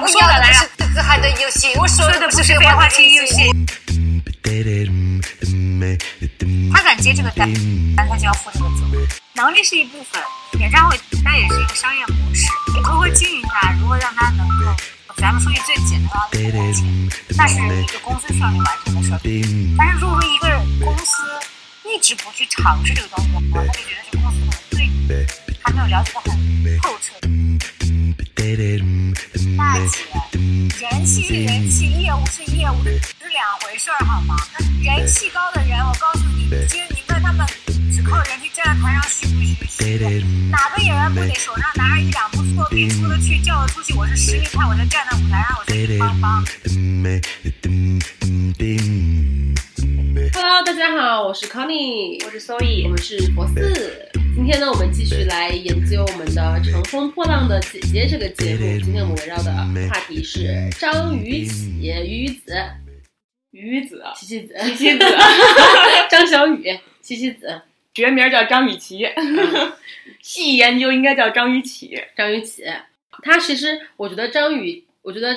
我说的不是自嗨的游戏，我说的不是废话题游戏。他敢接这个单，那他就要负这个责。能力是一部分，演唱会它也是一个商业模式，如何经营它，如何让它能够，咱们说句最简单的赚钱，那是一个公司需要你完成的事儿。但是如果说一个公司一直不去尝试这个东西的话，他就觉得这公司可能对你还没有了解的很透彻。大姐，人气是人气，业务是业务，是两回事儿，好吗？人气高的人，我告诉你，其实你问他们，只靠人气站在台上虚不虚虚？哪个演员不得手上拿着一两部作品出得去，叫得出去？我是实力派，我就站在舞台上，我是邦邦。Hello，大家好，我是 Connie，我是 Zoe，我们是博四。今天呢，我们继续来研究我们的《乘风破浪的姐姐》这个节目。今天我们围绕的话题是张雨绮、雨子、雨子、琪琪子、琪琪子、张小雨、琪琪子，学名叫张雨绮，细研究应该叫张雨绮。张雨绮，她其实我觉得张雨，我觉得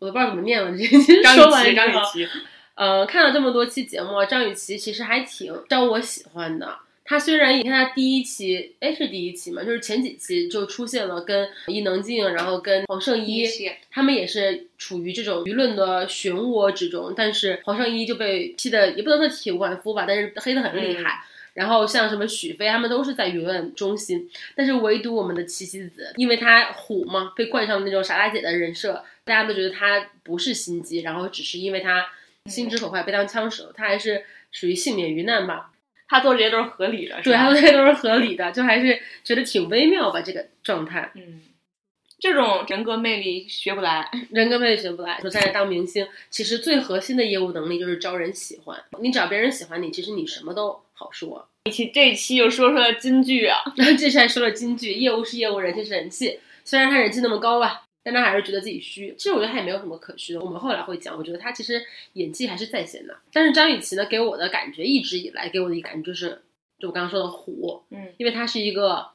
我都不知道怎么念了，这张 说完雨绮，张雨绮。呃，看了这么多期节目，张雨绮其实还挺招我喜欢的。她虽然你看他第一期，哎是第一期嘛，就是前几期就出现了跟伊能静，然后跟黄圣依，他们也是处于这种舆论的漩涡之中。但是黄圣依就被批的也不能说体无完肤吧，但是黑的很厉害。然后像什么许飞他们都是在舆论中心，但是唯独我们的七夕子，因为他虎嘛，被冠上那种傻大姐的人设，大家都觉得他不是心机，然后只是因为他。心直口快被当枪使，他还是属于幸免于难吧？他做这些都是合理的，对，他做这些都是合理的，就还是觉得挺微妙吧，这个状态。嗯，这种人格魅力学不来，人格魅力学不来。说在这当明星，其实最核心的业务能力就是招人喜欢。你只要别人喜欢你，其实你什么都好说。一期这一期又说出了金句啊，这期还说了金句：业务是业务，人气是人气。虽然他人气那么高吧。但他还是觉得自己虚，其实我觉得他也没有什么可虚的。我们后来会讲，我觉得他其实演技还是在线的。但是张雨绮呢，给我的感觉一直以来给我的一感觉就是，就我刚刚说的虎，嗯，因为他是一个，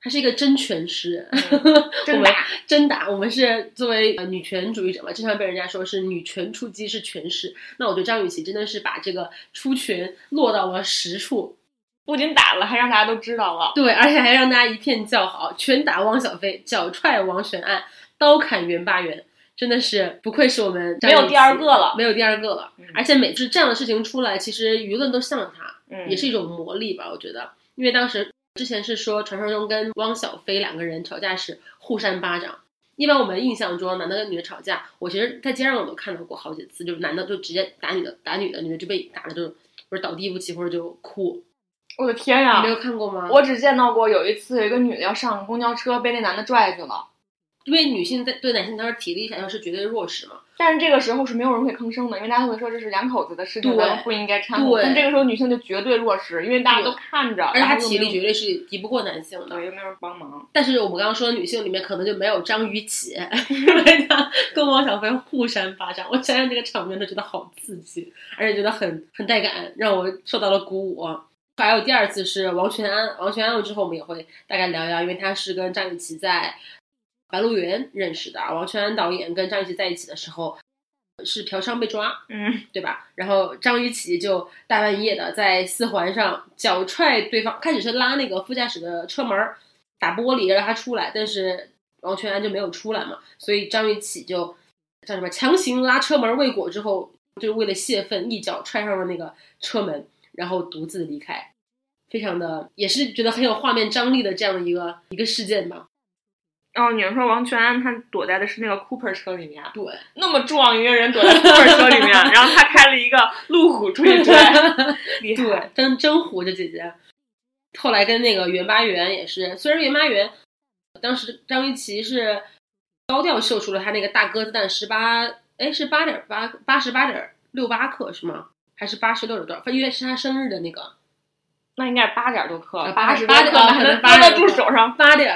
他是一个真拳师，真打真打。我们是作为女权主义者嘛，经常被人家说是女权出击是拳师。那我觉得张雨绮真的是把这个出拳落到了实处，不仅打了，还让大家都知道了，对，而且还让大家一片叫好，拳打汪小菲，脚踹王全安。刀砍袁八元，真的是不愧是我们没有第二个了，没有第二个了。而且每次这样的事情出来，其实舆论都向着他，嗯，也是一种魔力吧。我觉得，因为当时之前是说传说中跟汪小菲两个人吵架时互扇巴掌。一般我们印象中，男的跟女的吵架，我其实在街上我都看到过好几次，就是男的就直接打女的，打女的，女的就被打了，就或者倒地不起，或者就哭。我的天呀！你没有看过吗？我只见到过有一次，有一个女的要上公交车，被那男的拽去了。因为女性在对男性当时体力上是绝对弱势嘛，但是这个时候是没有人会吭声的，因为大家会说这是两口子的事情，咱们不应该掺和。但这个时候女性就绝对弱势，因为大家都看着，而且她体力绝对是敌不过男性的，也没有人帮忙。但是我们刚刚说的女性里面可能就没有张雨绮，因为她跟王小飞互扇巴掌，我想想这个场面都觉得好刺激，而且觉得很很带感，让我受到了鼓舞。还有第二次是王全安，王全安了之后我们也会大概聊一聊，因为他是跟张雨绮在。白鹿原认识的王全安导演跟张雨绮在一起的时候是嫖娼被抓，嗯，对吧？然后张雨绮就大半夜的在四环上脚踹对方，开始是拉那个副驾驶的车门打玻璃让他出来，但是王全安就没有出来嘛，所以张雨绮就叫什么强行拉车门未果之后，就是为了泄愤一脚踹上了那个车门，然后独自离开，非常的也是觉得很有画面张力的这样的一个一个事件吧。哦，你们说王全安他躲在的是那个 Cooper 车里面？对，那么壮一个人躲在 Cooper 车里面，然后他开了一个路虎出去追，厉害，真真虎这姐姐。后来跟那个袁巴元也是，虽然袁巴元当时张雨绮是高调秀出了他那个大鸽子蛋十八，哎是八点八八十八点六八克是吗？还是八十六点多少？因为是他生日的那个。那应该是八点多克，八十八克，还能扒得住手上。八点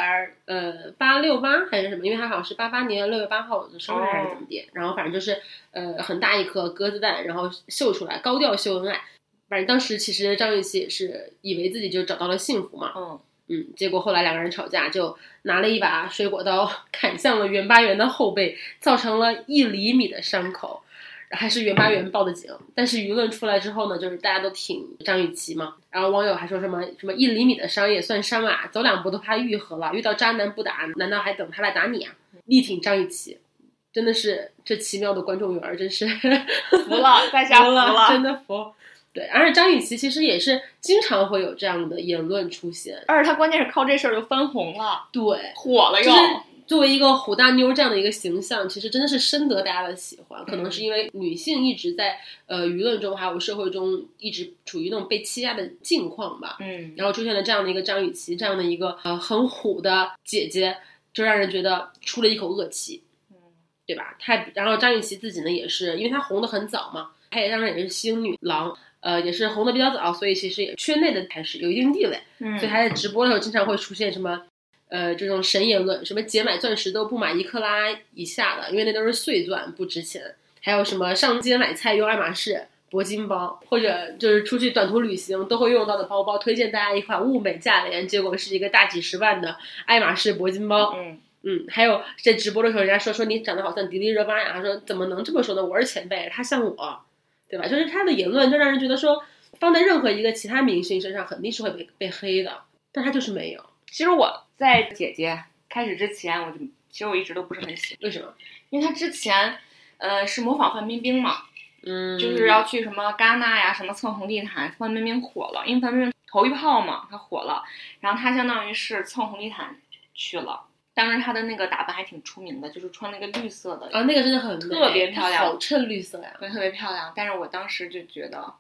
呃八六八还是什么？因为他好像是八八年六月八号的生日还是怎么的。然后反正就是呃很大一颗鸽子蛋，然后秀出来高调秀恩爱。反正当时其实张雨绮也是以为自己就找到了幸福嘛。嗯嗯，结果后来两个人吵架，就拿了一把水果刀砍向了袁巴元的后背，造成了一厘米的伤口。还是袁巴元报的警，但是舆论出来之后呢，就是大家都挺张雨绮嘛，然后网友还说什么什么一厘米的伤也算伤啊，走两步都怕愈合了，遇到渣男不打，难道还等他来打你啊？力挺张雨绮，真的是这奇妙的观众缘，真是服了，在下服了，真的服。对，而且张雨绮其实也是经常会有这样的言论出现，而且她关键是靠这事儿就翻红了，对，火了又。作为一个虎大妞这样的一个形象，其实真的是深得大家的喜欢。可能是因为女性一直在呃舆论中还有社会中一直处于那种被欺压的境况吧。嗯，然后出现了这样的一个张雨绮这样的一个呃很虎的姐姐，就让人觉得出了一口恶气。嗯，对吧？太然后张雨绮自己呢也是，因为她红的很早嘛，她也当然也是星女郎，呃也是红的比较早，所以其实也圈内的还是有一定地位。嗯，所以她在直播的时候经常会出现什么。呃，这种神言论，什么姐买钻石都不买一克拉以下的，因为那都是碎钻，不值钱。还有什么上街买菜用爱马仕铂金包，或者就是出去短途旅行都会用到的包包，推荐大家一款物美价廉，结果是一个大几十万的爱马仕铂金包。嗯嗯，还有在直播的时候，人家说说你长得好像迪丽热巴呀，他说怎么能这么说呢？我是前辈，他像我，对吧？就是他的言论就让人觉得说，放在任何一个其他明星身上肯定是会被被黑的，但他就是没有。其实我。在姐姐开始之前，我就其实我一直都不是很喜欢，为什么？因为她之前，呃，是模仿范冰冰嘛，嗯，就是要去什么戛纳呀，什么蹭红地毯，范冰冰火了，因为范冰冰头一炮嘛，她火了，然后她相当于是蹭红地毯去了，当时她的那个打扮还挺出名的，就是穿那个绿色的，啊，那个真的很特别漂亮，好衬绿色呀，对，特别漂亮。但是我当时就觉得，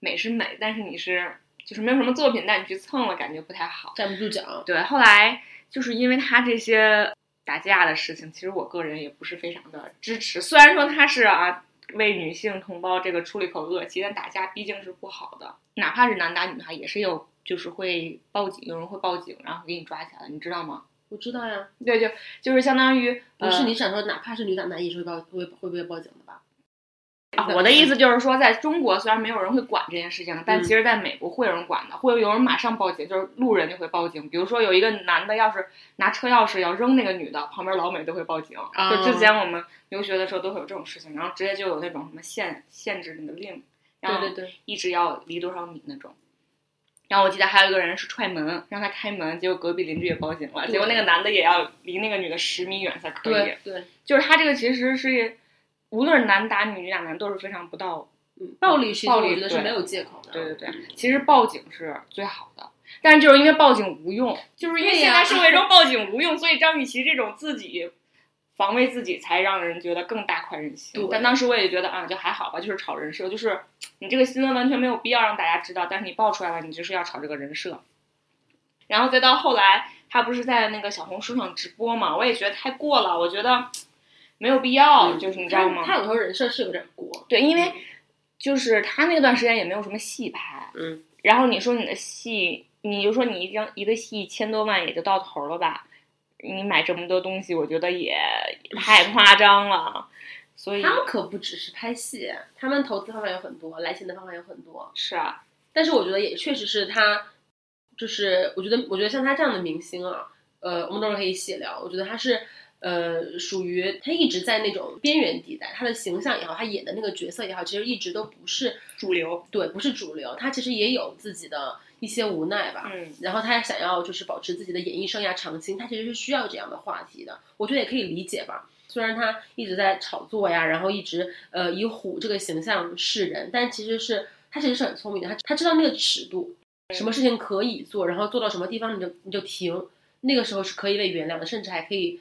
美是美，但是你是。就是没有什么作品，但你去蹭了，感觉不太好，站不住脚。对，后来就是因为他这些打架的事情，其实我个人也不是非常的支持。虽然说他是啊为女性同胞这个出了一口恶气，但打架毕竟是不好的，哪怕是男打女，他也是有就是会报警，有人会报警，然后给你抓起来，你知道吗？我知道呀。对，就就是相当于不是你想说，哪怕是女打男，也是会报会会不会报警的吧？啊，我的意思就是说，在中国虽然没有人会管这件事情，但其实在美国会有人管的，会有人马上报警，就是路人就会报警。比如说有一个男的要是拿车钥匙要扔那个女的，旁边老美都会报警。就之前我们留学的时候都会有这种事情，然后直接就有那种什么限限制你的令，然后一直要离多少米那种。然后我记得还有一个人是踹门，让他开门，结果隔壁邻居也报警了，结果那个男的也要离那个女的十米远才可以。对对，就是他这个其实是。无论男打女，女打男都是非常不道，暴力暴力我觉得是没有借口的。对对对，其实报警是最好的，但是就是因为报警无用，就是因为现在社会中报警无用，所以张雨绮这种自己防卫自己才让人觉得更大快人心。但当时我也觉得啊，就还好吧，就是炒人设，就是你这个新闻完全没有必要让大家知道，但是你爆出来了，你就是要炒这个人设。然后再到后来，他不是在那个小红书上直播嘛，我也觉得太过了，我觉得。没有必要，就是你知道吗？他有时候人设是有点过，对，因为就是他那段时间也没有什么戏拍，嗯，然后你说你的戏，你就说你一张一个戏一千多万也就到头了吧？你买这么多东西，我觉得也 太夸张了。所以他们可不只是拍戏，他们投资方法有很多，来钱的方法有很多。是啊，但是我觉得也确实是他，就是我觉得我觉得像他这样的明星啊，呃，我们等会儿可以细聊。我觉得他是。呃，属于他一直在那种边缘地带，他的形象也好，他演的那个角色也好，其实一直都不是主流，对，不是主流。他其实也有自己的一些无奈吧，嗯。然后他想要就是保持自己的演艺生涯长青，他其实是需要这样的话题的。我觉得也可以理解吧。虽然他一直在炒作呀，然后一直呃以虎这个形象示人，但其实是他其实是很聪明的，他他知道那个尺度，什么事情可以做，然后做到什么地方你就你就停，那个时候是可以被原谅的，甚至还可以。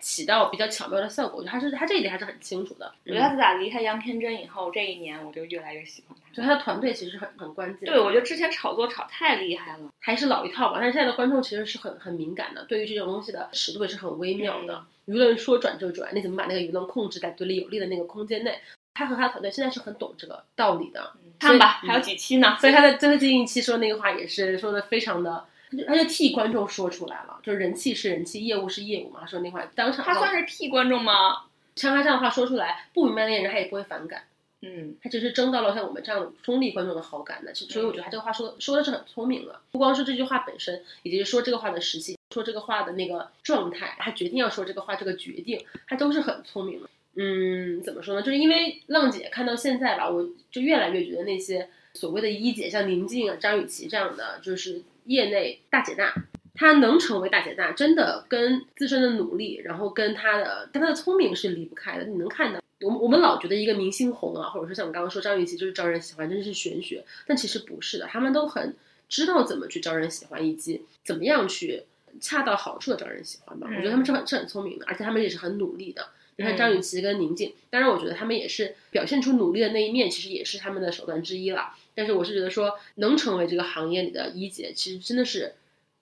起到比较巧妙的效果，我觉得他是他这一点还是很清楚的。我觉得他自打离开杨天真以后，这一年我就越来越喜欢他。就他的团队其实很很关键。对，我觉得之前炒作炒太厉害了，还是老一套吧。但是现在的观众其实是很很敏感的，对于这种东西的尺度也是很微妙的。舆论说转就转，你怎么把那个舆论控制在对你有利的那个空间内？他和他的团队现在是很懂这个道理的。看吧，还有几期呢？所以他在最近一期说那个话也是说的非常的。他就替观众说出来了，就是人气是人气，业务是业务嘛。他说那话当场，他算是替观众吗？像他这样的话说出来，不明白的人他也不会反感。嗯他只是争到了像我们这样的中立观众的好感的，所以我觉得他这个话说的说的是很聪明的，不光是这句话本身，以及说这个话的时期，说这个话的那个状态，他决定要说这个话这个决定，他都是很聪明的。嗯，怎么说呢？就是因为浪姐看到现在吧，我就越来越觉得那些所谓的一姐，像宁静啊、张雨绮这样的，就是业内大姐大，她能成为大姐大，真的跟自身的努力，然后跟她的跟她的聪明是离不开的。你能看到，我们我们老觉得一个明星红啊，或者说像我刚刚说张雨绮就是招人喜欢，真的是玄学，但其实不是的，他们都很知道怎么去招人喜欢，以及怎么样去恰到好处的招人喜欢吧。我觉得他们是很是很聪明的，而且他们也是很努力的。你看张雨绮跟宁静，当然我觉得他们也是表现出努力的那一面，其实也是他们的手段之一了。但是我是觉得说，能成为这个行业里的一姐，其实真的是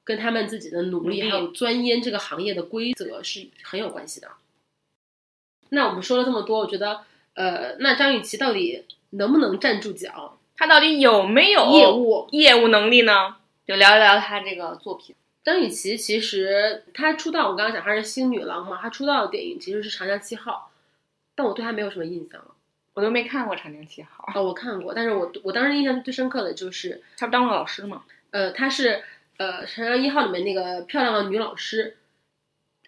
跟他们自己的努力还有钻研这个行业的规则是很有关系的。那我们说了这么多，我觉得，呃，那张雨绮到底能不能站住脚？她到底有没有业务业务能力呢？就聊一聊她这个作品。张雨绮其实她出道，我刚刚讲她是星女郎嘛，她出道的电影其实是《长江七号》，但我对她没有什么印象了。我都没看过《长江七号》，哦，我看过，但是我我当时印象最深刻的就是，她不当了老师吗？呃，她是呃《长江一号》里面那个漂亮的女老师，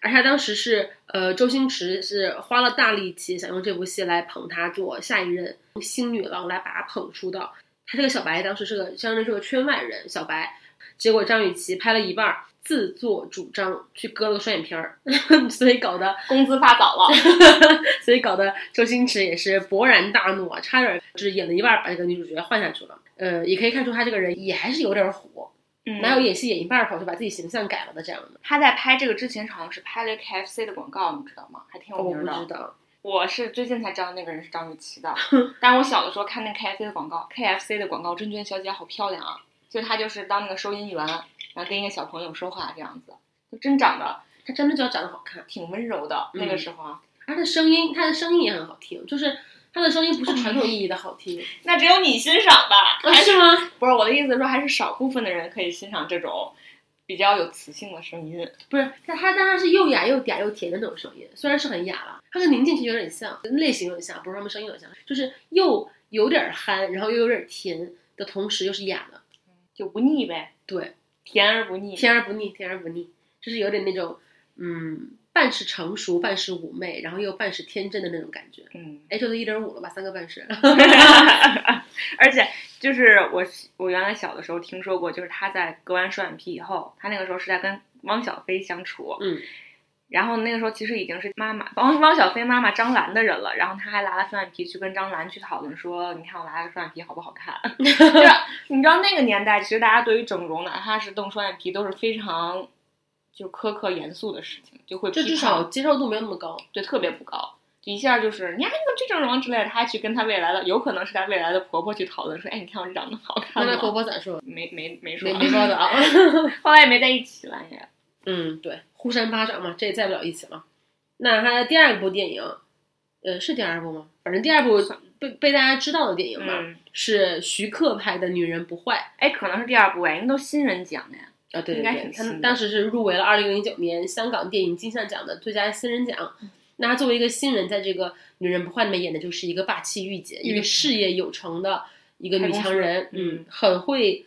而且她当时是呃周星驰是花了大力气想用这部戏来捧她做下一任星女郎，来把她捧出道。她这个小白当时是个相当于是个圈外人小白，结果张雨绮拍了一半儿，自作主张去割了个双眼皮儿，所以搞得工资发早了，所以搞得周星驰也是勃然大怒啊，差点儿就是演了一半儿把这个女主角换下去了。呃，也可以看出他这个人也还是有点儿虎，嗯哪有演戏演一半儿跑就把自己形象改了的这样的？他在拍这个之前好像是拍了 KFC 的广告，你知道吗？还挺有名的。不知道。我是最近才知道那个人是张雨绮的，但是我小的时候看那 KFC 的广告，KFC 的广告真觉得小姐好漂亮啊！就他就是当那个收银员，然后跟一个小朋友说话这样子，就真长得他真的就要长得好看，挺温柔的。那个嗯时候啊，他的声音，他的声音也很好听，就是他的声音不是传统意义的好听，那只有你欣赏吧？啊、还是吗？不是我的意思说，还是少部分的人可以欣赏这种比较有磁性的声音。不是，他他当然是又哑又嗲又甜的那种声音，虽然是很哑了，他跟宁静其实有点像，类型有点像，不是他们声音有点像，就是又有点憨，然后又有点甜的同时又是哑的，就不腻呗，对，甜而不腻。甜而不腻，甜而不腻，就是有点那种嗯，半是成熟，半是妩媚，然后又半是天真的那种感觉。嗯，哎，这都一点五了吧？三个半是。而且就是我我原来小的时候听说过，就是他在割完双眼皮以后，他那个时候是在跟汪小菲相处，嗯，然后那个时候其实已经是妈妈汪汪小菲妈妈张兰的人了，然后他还拿了双眼皮去跟张兰去讨论说，你看我拿了个双眼皮好不好看？就是你知道那个年代，其实大家对于整容，哪怕是动双眼皮，都是非常就苛刻严肃的事情，就会就至少接受度没有那么高。对特别不高。就一下就是你还怎么去整容之类的，他还去跟他未来的，有可能是他未来的婆婆去讨论说，哎，你看我这长得好看吗？婆婆咋说？没没没说，没没报道。后来也没在一起了也。嗯，对，互扇巴掌嘛，这也在不了一起了。那他的第二部电影，呃，是第二部吗？反正第二部被被大家知道的电影吧，嗯，是徐克拍的《女人不坏哎，可能是第二部哎，因为都新人奖的呀。》啊，对对应该对，他当时是入围了二零零九年香港电影金像奖的最佳新人奖。那他作为一个新人，在这个《女人不坏》里面演的就是一个霸气御姐，一个事业有成的一个女强人，嗯，很会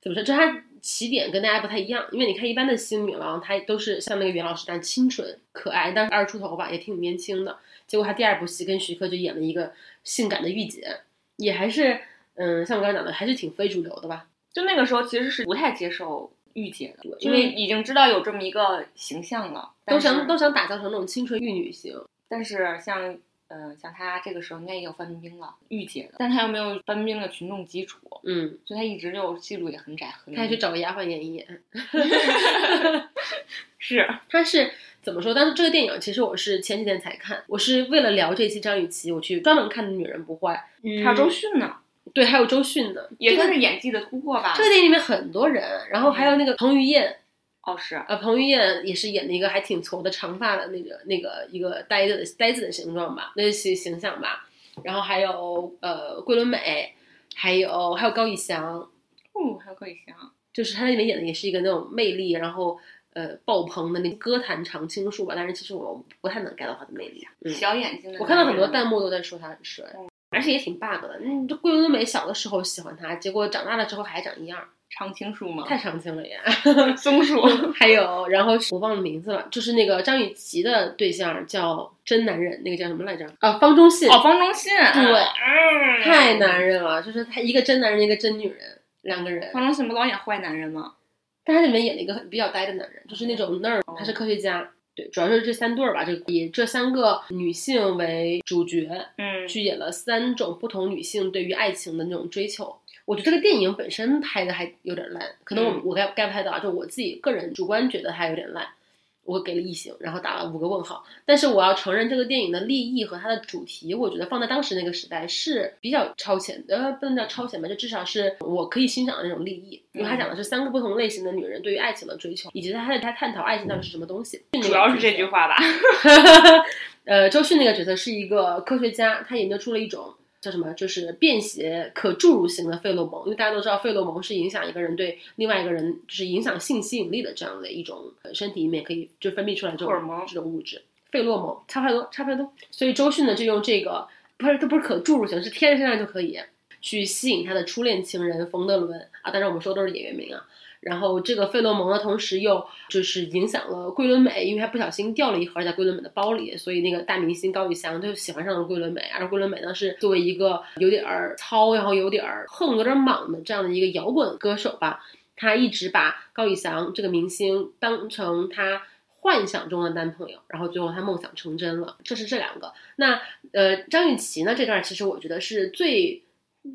怎么说？就她起点跟大家不太一样，因为你看一般的新女郎，她都是像那个袁老师那样清纯可爱，但是二十出头吧，也挺年轻的。结果她第二部戏跟徐克就演了一个性感的御姐，也还是嗯，像我刚才讲的，还是挺非主流的吧。就那个时候其实是不太接受御姐的，因为已经知道有这么一个形象了，都想都想打造成那种清纯玉女型，但是像。呃，像她这个时候应该也有范冰冰了，御姐的，但她又没有范冰冰的群众基础，嗯，所以她一直就戏路也很窄，很她还去找个丫鬟演一演。是他是怎么说？但是这个电影其实我是前几天才看，我是为了聊这期张雨绮，我去专门看的《女人不坏》。嗯还有周迅呢，对，还有周迅的，也算是演技的突破吧。这个电影里面很多人，然后还有那个彭于晏，哦，是呃，彭于晏也是演的一个还挺矬的长发的那个那个一个呆子的呆子的形状吧，那些形形象吧。然后还有呃桂纶镁，还有还有高以翔，哦，还有高以翔，就是他在里面演的也是一个那种魅力，然后呃爆棚的那歌坛常青树吧。但是其实我不太能 get 到他的魅力。嗯，小眼睛的。我看到很多弹幕都在说他很帅。而且也挺 bug 的。嗯，这桂纶镁小的时候喜欢他，结果长大了之后还长一样，常青树吗？太常青了呀。松树。还有，然后我忘了名字了，就是那个张雨绮的对象叫真男人，那个叫什么来着？啊，方中信。哦，方中信。对，太男人了，就是他一个真男人，一个真女人，两个人。方中信不老演坏男人吗？但他里面演了一个比较呆的男人，就是那种那儿，他是科学家。对，主要是这三对儿吧，这以这三个女性为主角，嗯，去演了三种不同女性对于爱情的那种追求。我觉得这个电影本身拍的还有点烂，可能我我该该拍的，就我自己个人主观觉得它有点烂。我给了一星，然后打了五个问号。但是我要承认，这个电影的立意和它的主题，我觉得放在当时那个时代是比较超前，呃，不能叫超前吧，就至少是我可以欣赏的那种立意。因为它讲的是三个不同类型的女人对于爱情的追求，以及她在他探讨爱情到底是什么东西。主要是这句话吧。呃，周迅那个角色是一个科学家，他研究出了一种。叫什么？就是便携可注入型的费洛蒙，因为大家都知道费洛蒙是影响一个人对另外一个人，就是影响性吸引力的这样的一种身体里面可以就分泌出来这种这种物质，费洛蒙差不太多，差不太多。所以周迅呢就用这个，不是它不是可注入型，是贴在身上就可以去吸引他的初恋情人冯德伦啊。当然我们说都是演员名啊。然后这个费洛蒙呢，同时又就是影响了桂纶镁，因为他不小心掉了一盒在桂纶镁的包里，所以那个大明星高以翔就喜欢上了桂纶镁。而桂纶镁呢，是作为一个有点儿糙，然后有点儿横、有点莽的这样的一个摇滚歌手吧，他一直把高以翔这个明星当成他幻想中的男朋友，然后最后他梦想成真了。这是这两个。那呃，张雨绮呢这段其实我觉得是最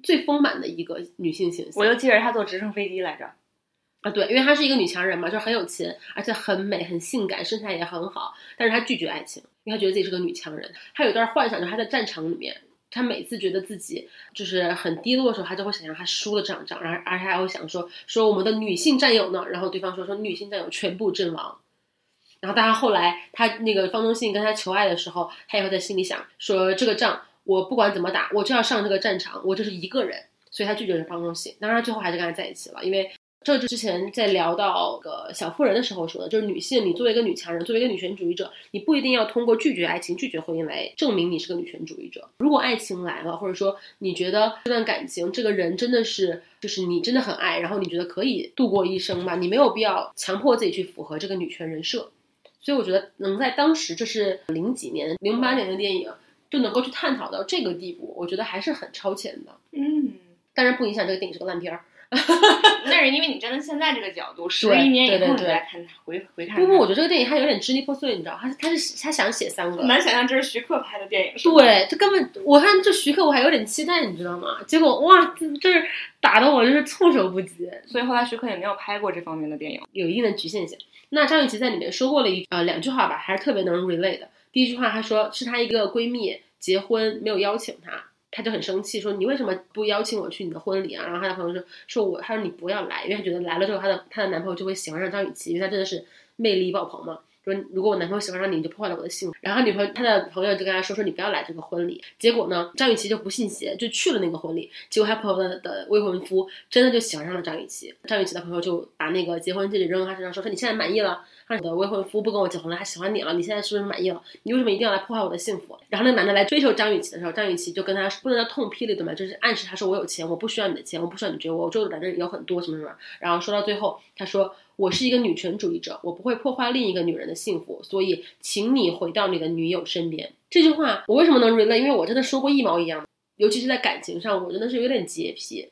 最丰满的一个女性形象。我就记着她坐直升飞机来着。啊，对，因为她是一个女强人嘛，就是很有钱，而且很美、很性感，身材也很好。但是她拒绝爱情，因为她觉得自己是个女强人。她有一段幻想，就是她在战场里面，她每次觉得自己就是很低落的时候，她就会想象她输了这场仗，然后而且还会想说说我们的女性战友呢，然后对方说说女性战友全部阵亡。然后，但她后来她那个方中信跟她求爱的时候，她也会在心里想说这个仗我不管怎么打，我就要上这个战场，我就是一个人，所以她拒绝了方中信。当然，最后还是跟他在一起了，因为。这就之前在聊到个小妇人的时候说的，就是女性，你作为一个女强人，作为一个女权主义者，你不一定要通过拒绝爱情、拒绝婚姻来证明你是个女权主义者。如果爱情来了，或者说你觉得这段感情，这个人真的是，就是你真的很爱，然后你觉得可以度过一生吧，你没有必要强迫自己去符合这个女权人设。所以我觉得能在当时，这是零几年、零八年的电影，就能够去探讨到这个地步，我觉得还是很超前的。嗯，当然不影响这个电影是个烂片儿。那是因为你站在现在这个角度，十一年以后你再看回回看。不不，我觉得这个电影它有点支离破碎，你知道，他他是他想写三个，难想象这是徐克拍的电影。对，这根本我看这徐克我还有点期待，你知道吗？结果哇，这是打的我就是措手不及。所以后来徐克也没有拍过这方面的电影，有一定的局限性。那张雨绮在里面说过了一呃两句话吧，还是特别能 relate 的。第一句话，她说是她一个闺蜜结婚没有邀请她。他就很生气，说你为什么不邀请我去你的婚礼啊？然后他的朋友说，说我，他说你不要来，因为他觉得来了之后，他的他的男朋友就会喜欢上张雨绮，因为他真的是魅力爆棚嘛。说如果我男朋友喜欢上你，你就破坏了我的幸福。然后女朋友他的朋友就跟他说，说你不要来这个婚礼。结果呢，张雨绮就不信邪，就去了那个婚礼。结果他朋友的的未婚夫真的就喜欢上了张雨绮。张雨绮的朋友就把那个结婚戒指扔到他身上，说说你现在满意了。你的未婚夫不跟我结婚了，他喜欢你了，你现在是不是满意了？你为什么一定要来破坏我的幸福？然后那男的来追求张雨绮的时候，张雨绮就跟他不能叫痛批了对吗？就是暗示他说我有钱，我不需要你的钱，我不需要你追我，我就反正有很多什么什么。然后说到最后，他说我是一个女权主义者，我不会破坏另一个女人的幸福，所以请你回到你的女友身边。这句话我为什么能 relate？因为我真的说过一毛一样，尤其是在感情上，我真的是有点洁癖。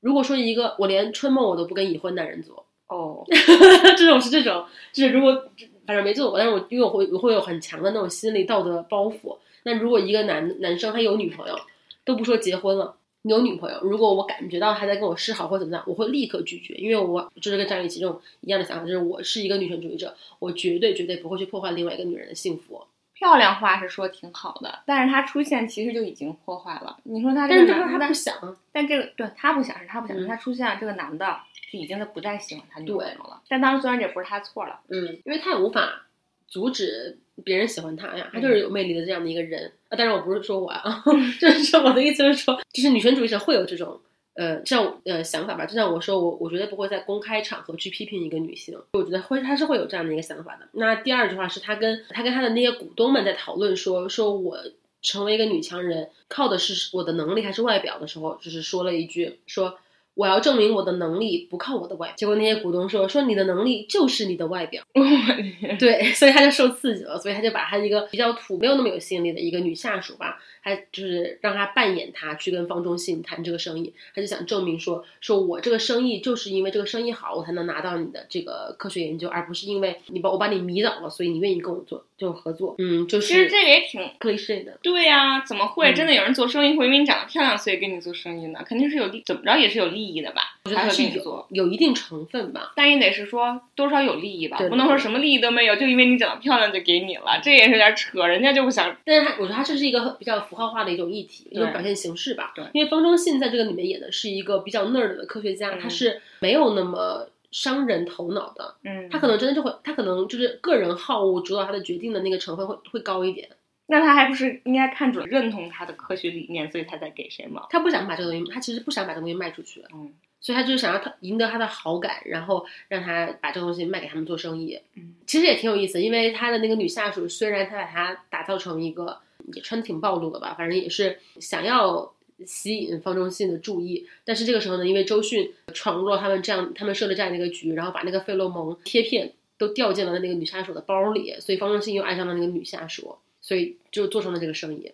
如果说一个我连春梦我都不跟已婚男人做哦，这种是这种，就是如果。反正没做过，但是我因为我会我会有很强的那种心理道德包袱。那如果一个男男生他有女朋友，都不说结婚了，你有女朋友，如果我感觉到他在跟我示好或怎么样，我会立刻拒绝，因为我就是跟张雨绮这种一样的想法，就是我是一个女权主义者，我绝对绝对不会去破坏另外一个女人的幸福。漂亮话是说挺好的，但是他出现其实就已经破坏了。你说他，但是这个他不想，但这个对他不想是他不想，他出现了这个男的就已经他不再喜欢他女朋友了。但当时，虽然这不是他错了，嗯，因为他也无法。阻止别人喜欢他呀，他就是有魅力的这样的一个人啊。但是我不是说我啊，就是说我的意思是说，就是女权主义者会有这种呃这样呃想法吧。就像我说，我我绝对不会在公开场合去批评一个女性，我觉得会她是会有这样的一个想法的。那第二句话是他跟他跟他的那些股东们在讨论说，说我成为一个女强人靠的是我的能力还是外表的时候，就是说了一句说。我要证明我的能力不靠我的外表，结果那些股东说说你的能力就是你的外表，对，所以他就受刺激了，所以他就把他一个比较土、没有那么有吸引力的一个女下属吧，他就是让他扮演他去跟方中信谈这个生意，他就想证明说说我这个生意就是因为这个生意好，我才能拿到你的这个科学研究，而不是因为你把我把你迷倒了，所以你愿意跟我做就合作，嗯，就是其实这个也挺 cliche 的，对呀、怎么会嗯真的有人做生意会因为你长得漂亮所以跟你做生意呢？肯定是有利，怎么着也是有利益的吧？我觉得他是跟你做有。有一定成分吧，但也得是说多少有利益吧，不能说什么利益都没有，就因为你长得漂亮就给你了，这也是有点扯，人家就不想。但是他，我觉得他这是一个比较符号化的一种议题，一种表现形式吧。对因为方中信在这个里面演的是一个比较 nerd 的科学家，嗯他是没有那么商人头脑的，嗯他可能真的就会，他可能就是个人好恶主导他的决定的那个成分会会高一点。那他还不是应该看准认同他的科学理念，所以他才给谁吗？他不想把这个东西，他其实不想把这个东西卖出去，嗯所以他就是想要他赢得他的好感，然后让他把这个东西卖给他们做生意。嗯，其实也挺有意思，因为他的那个女下属，虽然他把她打造成一个也穿得挺暴露的吧，反正也是想要吸引方中信的注意，但是这个时候呢，因为周迅闯入了他们这样他们设的这样的一个局，然后把那个费洛蒙贴片都掉进了那个女杀手的包里，所以方中信又爱上了那个女下属，所以就做成了这个生意。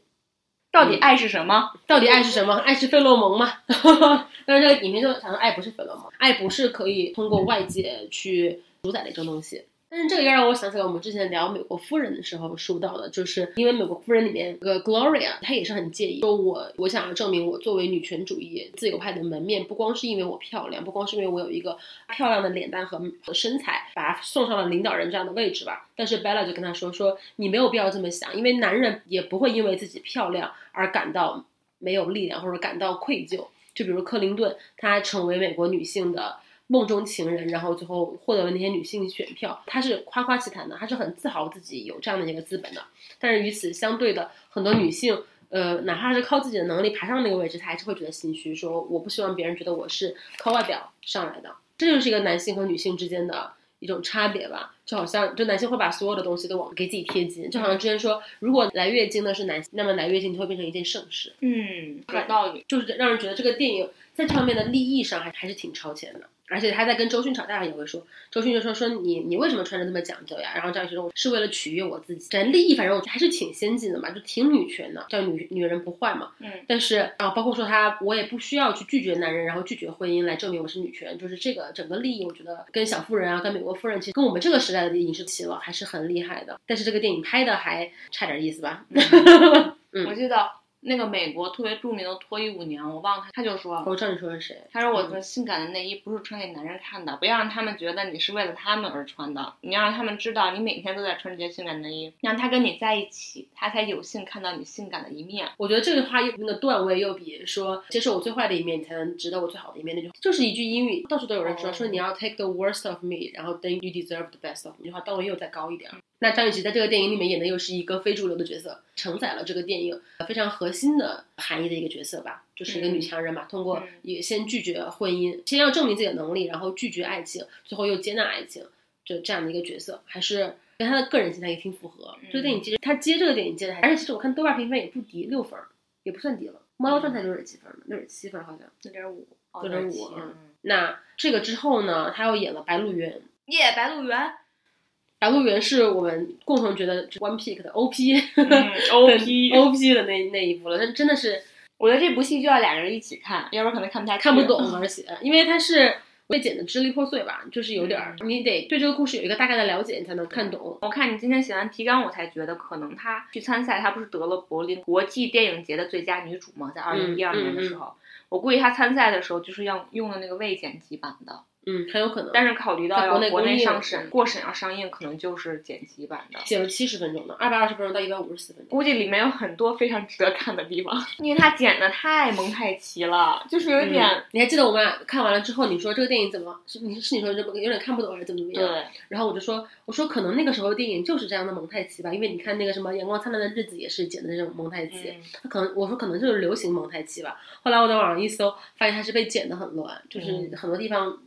到底爱是什么？到底爱是什么？爱是费洛蒙吗？但是这个影片就想说，爱不是费洛蒙，爱不是可以通过外界去主宰的一种东西。但是这个又让我想起来，我们之前聊《美国夫人》的时候说到的，就是因为《美国夫人》里面有个 Gloria，她也是很介意，说我我想要证明我作为女权主义自由派的门面，不光是因为我漂亮，不光是因为我有一个漂亮的脸蛋和身材，把她送上了领导人这样的位置吧。但是 Bella 就跟她说，说你没有必要这么想，因为男人也不会因为自己漂亮而感到没有力量或者感到愧疚。就比如克林顿，她成为美国女性的梦中情人，然后最后获得了那些女性选票，他是夸夸其谈的，他是很自豪自己有这样的一个资本的。但是与此相对的，很多女性，呃，哪怕是靠自己的能力爬上那个位置，她还是会觉得心虚，说我不希望别人觉得我是靠外表上来的。这就是一个男性和女性之间的一种差别吧，就好像就男性会把所有的东西都往给自己贴金，就好像之前说，如果来月经的是男性，那么来月经就会变成一件盛事。嗯，有道理。就是让人觉得这个电影在这方面的利益上还还是挺超前的。而且他在跟周迅吵架也会说，周迅就说说你你为什么穿着那么讲究呀？然后张雨绮说我是为了取悦我自己，咱利益反正我觉得还是挺先进的嘛，就挺女权的，叫女女人不坏嘛。嗯，但是啊，包括说他我也不需要去拒绝男人，然后拒绝婚姻来证明我是女权，就是这个整个利益，我觉得跟小妇人啊，跟美国夫人其实跟我们这个时代的影视齐了，还是很厉害的。但是这个电影拍的还差点意思吧？嗯 我记得那个美国特别著名的脱衣舞娘，我忘了他，他就说，我知道你说的是谁。她说我的性感的内衣不是穿给男人看的，不要让他们觉得你是为了他们而穿的，你要让他们知道你每天都在穿这些性感内衣，让他跟你在一起，他才有幸看到你性感的一面。我觉得这句话又那个段位又比说接受我最坏的一面，你才能值得我最好的一面那句话，就是一句英语，到处都有人说、哦说你要 take the worst of me，然后 then you deserve the best of me，这句话段位又再高一点。那张雨绮在这个电影里面演的又是一个非主流的角色，承载了这个电影非常核心的含义的一个角色吧，就是一个女强人嘛，通过嗯也先拒绝婚姻，先要证明自己的能力，然后拒绝爱情，最后又接纳爱情，就这样的一个角色，还是跟她的个人形象也挺符合。这个电影其实她接这个电影接的还，而且其实我看豆瓣评分也不低，六分儿也不算低了，猫状态六十七分嘛，六十七分好像。六点五，6.5嗯，那这个之后呢，她又演了《白鹿原》。耶，白鹿原，白鹿原是我们共同觉得 One Pick 的 OP，嗯，OP，OP 的那那一部了，但真的是我觉得这部戏就要俩人一起看，要不然可能看不太看不懂，而且因为它是被剪的支离破碎吧，就是有点儿，嗯。你得对这个故事有一个大概的了解，你才能看懂。我看你今天写完提纲，我才觉得可能她去参赛，她不是得了柏林国际电影节的最佳女主吗？在二零一二嗯年的时候，我估计她参赛的时候就是要用的那个未剪辑版的，嗯，很有可能。但是考虑到国要国内上审，过审要上映，可能就是剪辑版的。剪了七十分钟的，二百二十分钟到一百五十四分钟。估计里面有很多非常值得看的地方，因为它剪的太蒙太奇了，就是有一点、嗯你还记得我们俩看完了之后，你说这个电影怎么是你是你说这么有点看不懂还是怎么怎么样？对。然后我就说，我说可能那个时候电影就是这样的蒙太奇吧，因为你看那个什么《阳光灿烂的日子》也是剪的这种蒙太奇，嗯它可能我说可能就是流行蒙太奇吧。后来我在网上一搜，发现它是被剪得很乱，就是嗯很多地方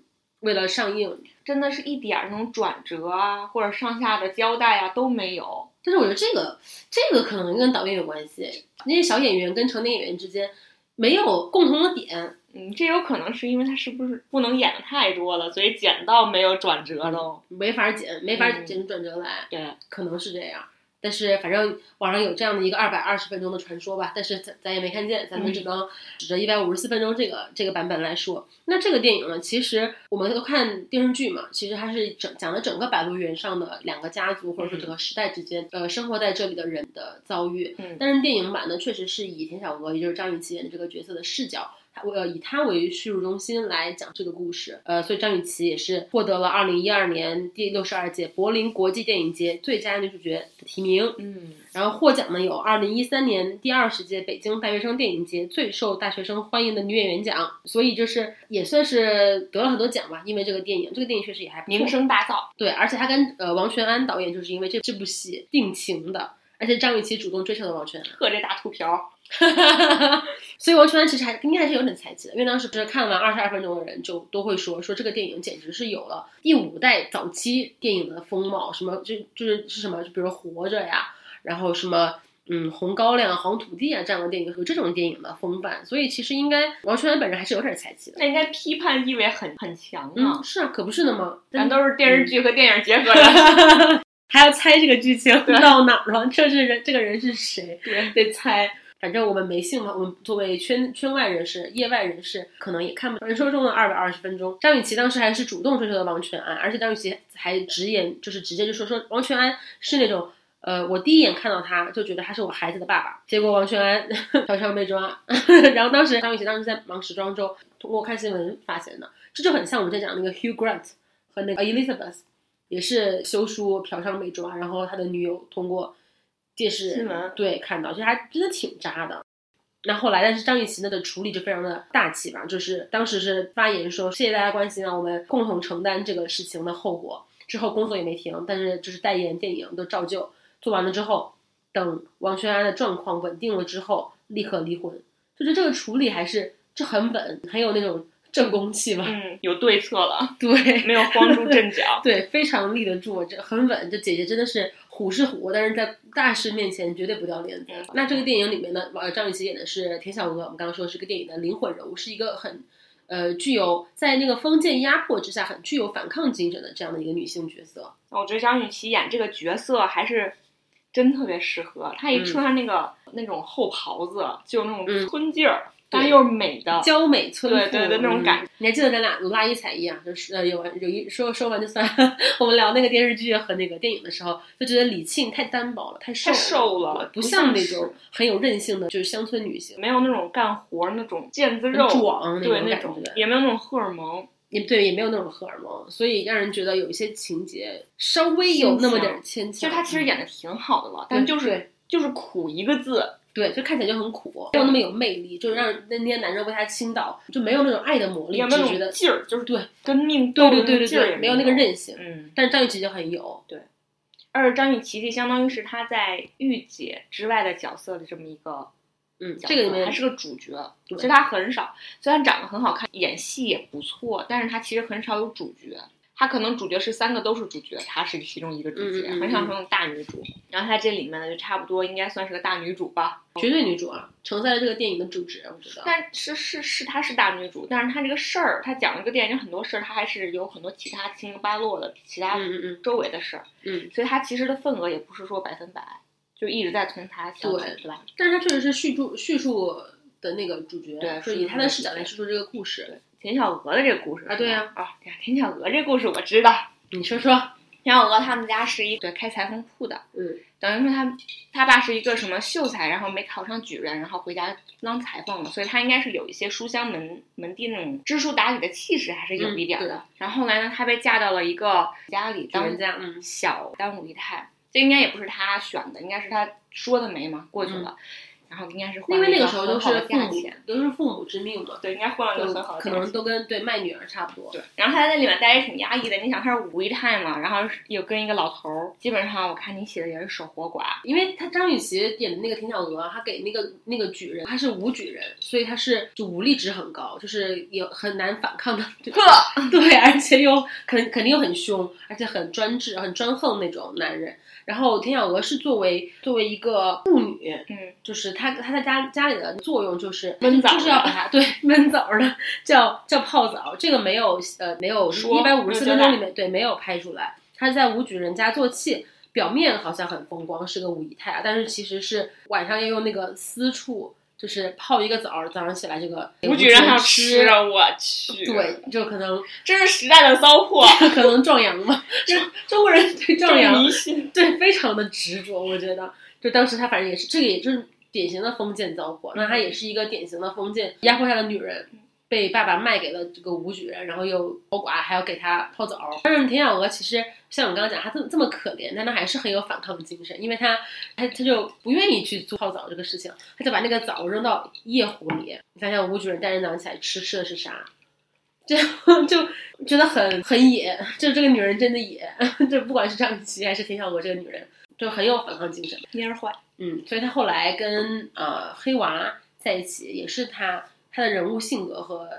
为了上映。真的是一点儿那种转折啊，或者上下的交代啊都没有。但是我觉得这个这个可能跟导演有关系，那些小演员跟成年演员之间没有共同的点。嗯，这有可能是因为他是不是不能演的太多了，所以剪到没有转折都没法剪，没法嗯剪出转折来。对，可能是这样。但是反正网上有这样的一个二百二十分钟的传说吧，但是咱咱也没看见，咱们只能指着一百五十四分钟这个这个版本来说。那这个电影呢，其实我们都看电视剧嘛，其实它是整讲了整个白鹿原上的两个家族或者说整个时代之间，呃，生活在这里的人的遭遇。嗯但是电影版呢，确实是以田小娥，也就是张雨绮演的这个角色的视角。他呃以他为叙述中心来讲这个故事，呃，所以张雨绮也是获得了二零一二年第六十二届柏林国际电影节最佳女主角的提名。嗯然后获奖呢有二零一三年第二十届北京大学生电影节最受大学生欢迎的女演员奖，所以就是也算是得了很多奖吧。因为这个电影，这个电影确实也还不名声大噪。对，而且他跟呃王全安导演就是因为这这部戏定情的，而且张雨绮主动追求的王全安。呵，这大秃瓢，所以王全安其实还应该还是有点才气的，因为当时不是看完二十二分钟的人就都会说说这个电影简直是有了第五代早期电影的风貌，什么就就是是什么，就比如活着呀，然后什么。嗯，红高粱、黄土地啊，这样的电影有这种电影的风范，所以其实应该王全安本人还是有点才气的。那应该批判意味很很强啊嗯，。是啊，可不是的吗？咱都是电视剧和电影结合的。还要猜这个剧情对到哪儿了？这是人，这个人是谁？对，得猜。反正我们没幸嘛，我们作为圈圈外人士、业外人士，可能也看不传说中的二百二十分钟。张雨绮当时还是主动追求的王全安，而且张雨绮还直言，就是直接就说说王全安是那种。呃，我第一眼看到他就觉得他是我孩子的爸爸，结果王全安 嫖娼被抓，然后当时张雨绮当时在忙时装周，通过看新闻发现的，这就很像我们在讲那个 Hugh Grant 和那个 Elizabeth，也是修书嫖娼被抓，然后他的女友通过电视新闻对看到，就还真的挺渣的。那后来，但是张雨绮呢的处理就非常的大气吧，就是当时是发言说谢谢大家关心啊，我们共同承担这个事情的后果。之后工作也没停，但是就是代言电影都照旧做完了之后，等王全安的状况稳定了之后，立刻离婚。就是这个处理还是这很稳，很有那种正宫气吧？嗯，有对策了，对，没有慌出 阵脚。对，非常立得住，这很稳。这姐姐真的是虎是虎，但是在大事面前绝对不掉链子。嗯那这个电影里面呢，呃，张雨绮演的是田小娥，我们刚刚说是个电影的灵魂人物，是一个很。呃，具有在那个封建压迫之下很具有反抗精神的这样的一个女性角色，我觉得张雨绮演这个角色还是真特别适合。她一穿那个、那种厚袍子，就有那种嗯村劲儿，但又是美的。娇美村妇，对对对那种感觉、你还记得咱俩如拉一彩一样，就是呃有完有一说说完就算。我们聊那个电视剧和那个电影的时候，就觉得李沁太单薄了，太瘦太瘦了不不像那种很有韧性的，就是乡村女性，没有那种干活那种腱子肉，壮对那那种感觉，也没有那种荷尔蒙。也对，也没有那种荷尔蒙，所以让人觉得有一些情节稍微有那么点牵强。其实她其实演的挺好的了，但就是就是苦一个字。对，就看起来就很苦，没有那么有魅力，就让那些男生为她倾倒，就没有那种爱的魔力，只觉得劲儿，就是对跟命对对对对对，没有那个。韧性。嗯，但是张雨绮就很有，对而张雨绮就相当于是她在御姐之外的角色的这么一个嗯，这个里面还是个主角。其实她很少，虽然长得很好看，演戏也不错，但是她其实很少有主角。她可能主角是三个都是主角，她是其中一个主角，嗯嗯嗯很少是那种大女主。然后她这里面呢，就差不多应该算是个大女主吧。绝对女主啊，承载了这个电影的主旨，我觉得。但是是是她是大女主，但是她这个事儿，她讲这个电影很多事儿，她还是有很多其他七零八落的其他嗯嗯嗯周围的事儿，嗯，所以她其实的份额也不是说百分百，就一直在从她想，对对吧？但是她确实是叙述叙述的那个主角，对是以她的视角来叙述这个故事。田小娥的这个故事啊对呀啊啊，田小娥这故事我知道。你说说，田小娥他们家是一对开裁缝铺的，嗯。等于说他他爸是一个什么秀才，然后没考上举人，然后回家当裁缝了，所以他应该是有一些书香门门第那种知书达理的气势，还是有一点的。嗯然后后来呢，他被嫁到了一个家里当人家，嗯。小当五姨太，这应该也不是他选的，应该是他说的媒嘛过去了。然后应该是换因为那个时候都是父母，都是父母之命嘛，对，应该换了一个很好的可。能都跟对卖女儿差不多。对，然后他在那里面待也挺压抑的。你想他是五姨太嘛，然后有跟一个老头儿，基本上我看你写的也是守活寡。因为他张雨绮演的那个田小娥，她给那个那个举人，他是武举人，所以他是就武力值很高，就是也很难反抗的。呵，对，而且又肯肯定又很凶，而且很专制、很专横那种男人。然后田小娥是作为作为一个妇女，嗯，就是她她在家家里的作用就是闷枣就是要把它对 焖澡的叫叫泡澡，这个没有呃没有说一百五十四分钟里面对没有拍出来，他在武举人家做妾。表面好像很风光，是个武姨太啊，但是其实是晚上要用那个私处，就是泡一个澡，早上起来这个武举人还要吃吃，，我去，，对，就可能这是时代的糟粕，可能壮阳嘛，就 中国人对壮阳。对非常的执着，我觉得，就当时他反正也是这个，也就是典型的封建糟粕，那她也是一个典型的封建压迫下的女人。被爸爸卖给了这个武举人，然后又包寡，还要给他泡澡。但是田小娥其实像我刚刚讲，她这么这么可怜，但她还是很有反抗的精神，因为她她她就不愿意去做泡澡这个事情，她就把那个澡扔到夜壶里。你想想，武举人第二天早上起来吃吃的是啥？这就觉得很很野，就这个女人真的野，就不管是张雨绮还是田小娥这个女人，就很有反抗精神。蔫儿坏，嗯，所以他后来跟呃黑娃在一起，也是他他的人物性格和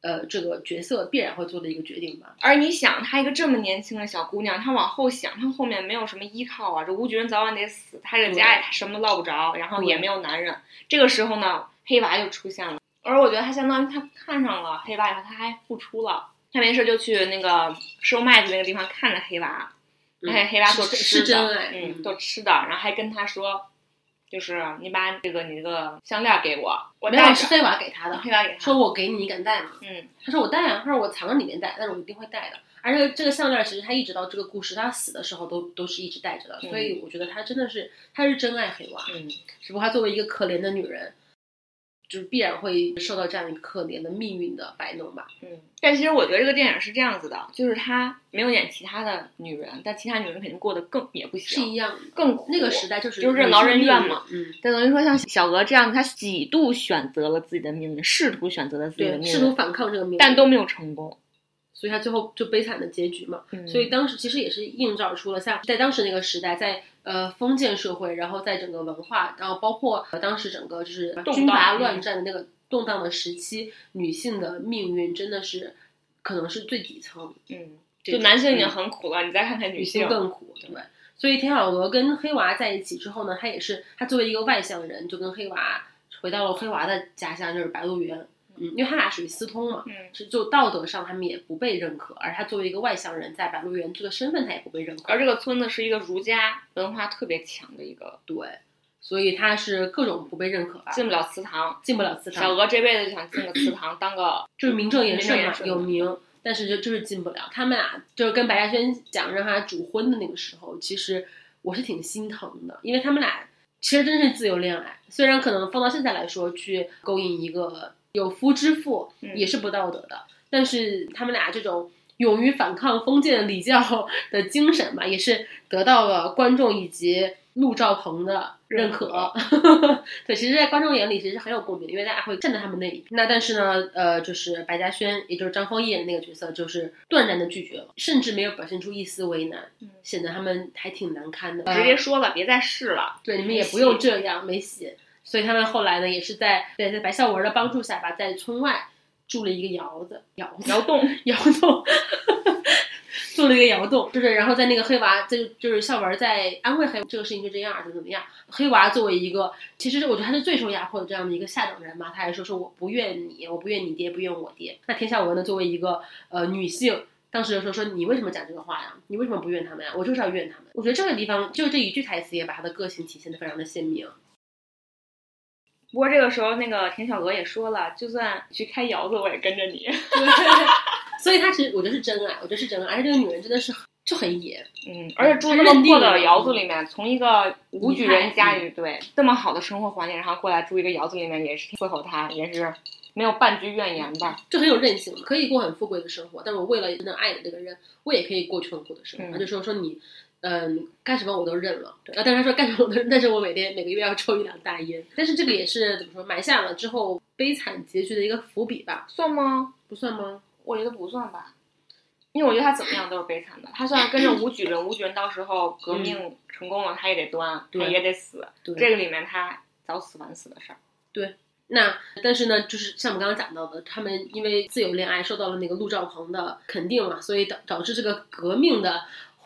呃这个角色必然会做的一个决定吧。而你想，她一个这么年轻的小姑娘，她往后想，她后面没有什么依靠啊。这吴举人早晚得死，她这家也什么落不着，然后也没有男人。这个时候呢，黑娃就出现了。而我觉得她相当于她看上了黑娃以后，她还付出了。她没事就去那个收麦子那个地方看着黑娃，嗯哎，黑娃做是吃的，嗯，做吃的，然后还跟他说，就是你把这个你这个项链给我，我没有。是黑娃给他的，黑娃给他说我给你，你敢戴吗？嗯，他说我戴啊，他说我藏在里面戴，但是我一定会戴的。而且这个项链其实他一直到这个故事他死的时候都都是一直戴着的，嗯所以我觉得他真的是他是真爱黑娃，嗯，只不过他作为一个可怜的女人，就是必然会受到这样一个可怜的命运的摆弄吧。嗯，但其实我觉得这个电影是这样子的，就是他没有演其他的女人，但其他女人肯定过得更也不行是，一样，更苦那个时代就是就是任劳任怨嘛。嗯，但等于说像小娥这样，她几度选择了自己的命运，试图选择了自己的，命运，试图反抗这个命运，但都没有成功。所以他最后就悲惨的结局嘛。嗯所以当时其实也是映照出了像在当时那个时代，在呃封建社会，然后在整个文化，然后包括呃当时整个就是动军阀乱战的那个动荡的时期，女性的命运真的是可能是最底层。嗯，就男性已经嗯很苦了，你再看看女女性性，更苦，对？所以田小娥跟黑娃在一起之后呢，她也是她作为一个外乡人，就跟黑娃回到了黑娃的家乡，就是白鹿原。嗯，因为他俩属于私通嘛，嗯是就道德上他们也不被认可，而他作为一个外乡人，在白鹿原这个身份他也不被认可。而这个村子是一个儒家文化特别强的一个，对，所以他是各种不被认可吧，进不了祠堂。进不了祠堂小，娥这辈子就想进个祠堂当个，就是名正言顺嘛有名，但是就就是进不了。他们俩就是跟白嘉轩讲让他主婚的那个时候，其实我是挺心疼的，因为他们俩其实真是自由恋爱，虽然可能放到现在来说，去勾引一个有夫之妇嗯也是不道德的，但是他们俩这种。勇于反抗封建礼教 的精神吧，也是得到了观众以及陆兆鹏的认可。对，其实，在观众眼里其实很有共鸣，因为大家会站在他们那一边。那但是呢，呃，就是白嘉轩，也就是张丰毅演的那个角色，就是断然的拒绝了，甚至没有表现出一丝为难，嗯显得他们还挺难堪的。直接说了别再试了。对，你们也不用这样，没戏。所以他们后来呢，也是在对在白孝文的帮助下吧，在村外住了一个窑子，窑窑洞，窑洞，做了一个窑洞，就是然后在那个黑娃，就就是孝文在安慰黑这个事情就这样，怎么怎么样。黑娃作为一个，其实我觉得他是最受压迫的这样的一个下等人嘛，他还说说我不怨你，我不怨你爹，不怨我爹。那田孝文呢，作为一个呃女性。当时就说说你为什么讲这个话呀？你为什么不怨他们呀？我就是要怨他们。我觉得这个地方就这一句台词也把他的个性体现的非常的鲜明。不过这个时候那个田小娥也说了，就算去开窑子，我也跟着你。所以他其实我觉得是真爱，我觉得是真爱，而且这个女人真的是就很野，嗯，而且住那么破的窑子里面，从一个武举人家里，对这么好的生活环境，然后过来住一个窑子里面，也是伺候她，也是没有半句怨言吧。就很有韧性，可以过很富贵的生活，但是我为了真正爱的这个人，我也可以过穷苦的生活。就说说你嗯，干什么我都认了。对，但是他说干什么我都认，但是我每天每个月要抽一两大烟。但是这个也是怎么说，埋下了之后悲惨结局的一个伏笔吧？算吗？不算吗？我觉得不算吧，因为我觉得他怎么样都是悲惨的。他算是跟着武举人，武举人到时候革命成功了，他也得端，他对也得死。对这个里面他早死晚死的事儿。对那但是呢，就是像我们刚刚讲到的，他们因为自由恋爱受到了那个陆兆鹏的肯定嘛，所以导导致这个革命的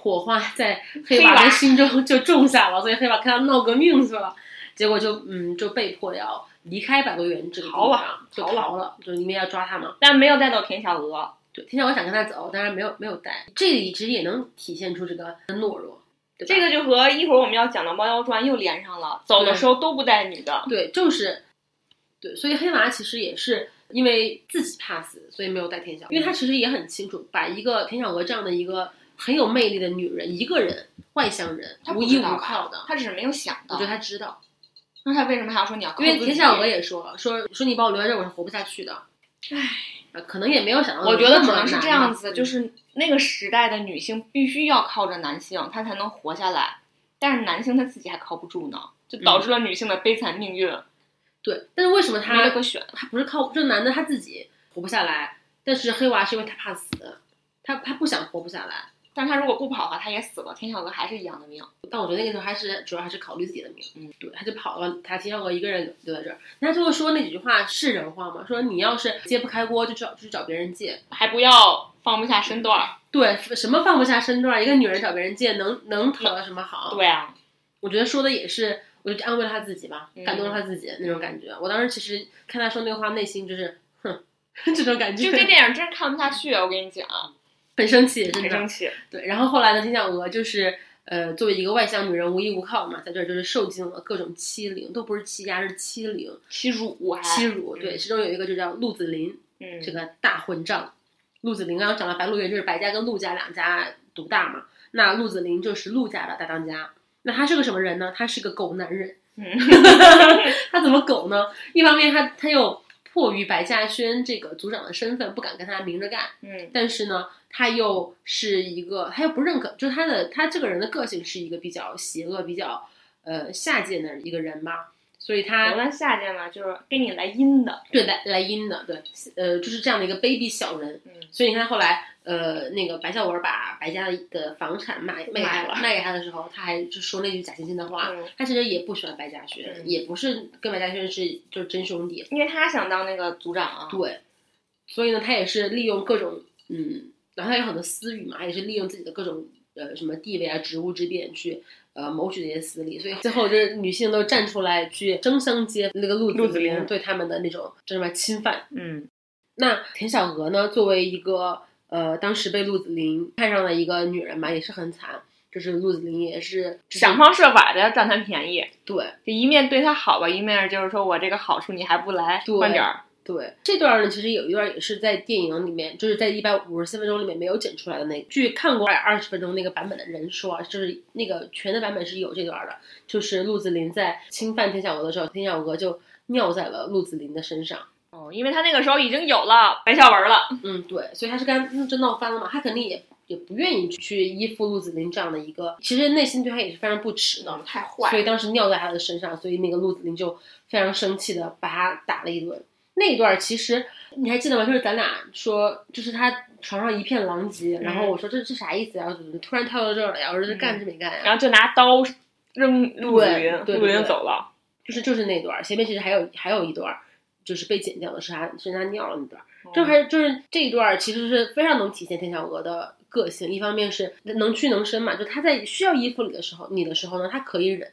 火花在黑娃的心中就种下了，所以黑娃看他闹革命去了，结果就嗯就被迫要离开百乐园这个地方逃了，就逃了逃了，就因为要抓他嘛。但没有带走田小娥，对，田小娥想跟他走，但是没有没有带，这里其实也能体现出这个懦弱，对？这个就和一会儿我们要讲的《猫妖传》又连上了，走的时候都不带女的。对，就是对，所以黑娃其实也是因为自己怕死，所以没有带田小娥，因为他其实也很清楚，把一个田小娥这样的一个很有魅力的女人，一个人外乡人，无依无靠的，他只是没有想到我觉得。他知道，那他为什么还要说你要靠因为田小娥也说了，说说你把我留在这儿，我是活不下去的。唉，可能也没有想到，我觉得可能是这样子，嗯就是那个时代的女性必须要靠着男性，她才能活下来，但是男性他自己还靠不住呢，就导致了女性的悲惨命运，对，但是为什么没他得可选。他不是靠这男的他自己活不下来，但是黑娃是因为他怕死，他他不想活不下来。但是他如果不跑的话，他也死了，田小娥还是一样的命。但我觉得那个时候还是主要还是考虑自己的命，嗯，对，他就跑了，他田小娥一个人留在这儿。那最后说那几句话是人话吗？说你要是揭不开锅，就找就找别人借。还不要放不下身段儿。对，什么放不下身段，一个女人找别人借，能能讨到什么好？对啊，我觉得说的也是，我就安慰了他自己吧，嗯感动了他自己那种感觉。我当时其实看他说那个话，内心就是哼，这种感觉，就这电影真是看不下去，我跟你讲，很生气，真的很生气。对，然后后来呢，金小娥就是呃，作为一个外乡女人，无依无靠嘛，在这儿就是受尽了各种欺凌，都不是欺压，是欺凌、欺辱还欺辱。对，嗯其中有一个就叫陆子霖，嗯，这个大混账。陆子霖刚刚讲了，白鹿原就是白家跟陆家两家独大嘛，那陆子霖就是陆家的大当家。那他是个什么人呢？他是个狗男人。嗯 他怎么狗呢？一方面他他又迫于白嘉轩这个组长的身份，不敢跟他明着干。嗯但是呢，他又是一个，他又不认可，就是他的他这个人的个性是一个比较邪恶、比较呃下贱的一个人吧，所以我他们下贱嘛，就是给你来阴的。对来来阴的，对，呃，就是这样的一个卑鄙小人。嗯所以你看后来，呃，那个白孝文把白家的房产卖卖卖了卖给他的时候，他还就说那句假惺惺的话，嗯他其实也不喜欢白嘉轩，嗯也不是跟白嘉轩是就是真兄弟，因为他想当那个组长啊。对，所以呢，他也是利用各种嗯，然后他有很多私欲嘛，也是利用自己的各种呃什么地位啊、职务之便去呃谋取这些私利，所以最后就是女性都站出来去争相揭那个陆陆子霖霖对他们的那种叫什么侵犯。嗯那田小娥呢，作为一个呃当时被陆子霖看上的一个女人嘛，也是很惨。就是陆子霖也是想方设法的要占他便宜，对就一面对他好吧，一面就是说我这个好处你还不来对换点儿。对，这段呢，其实有一段也是在电影里面，就是在一百五十四分钟里面没有剪出来的那个。据看过二十分钟那个版本的人说啊，就是那个全的版本是有这段的，就是陆子霖在侵犯田小娥的时候，田小娥就尿在了陆子霖的身上。哦，因为他那个时候已经有了白孝文了。嗯，对，所以他是跟他就闹翻了嘛，他肯定也也不愿意去依附陆子霖这样的一个，其实内心对他也是非常不耻的。太坏所以当时尿在他的身上，所以那个陆子霖就非常生气的把他打了一顿。那一段其实你还记得吗？就是咱俩说，就是他床上一片狼藉，然后我说这这啥意思呀？怎么突然跳到这儿了呀？我说这干是没干呀？然后就拿刀扔陆子霖，对对陆子霖对走了。就是就是那段，前面其实还有还有一段，就是被剪掉的是他是他尿了那段。哦就还就是这一段其实是非常能体现田小娥的个性，一方面是能屈能伸嘛，就她在需要依附你的时候，你的时候呢，她可以忍。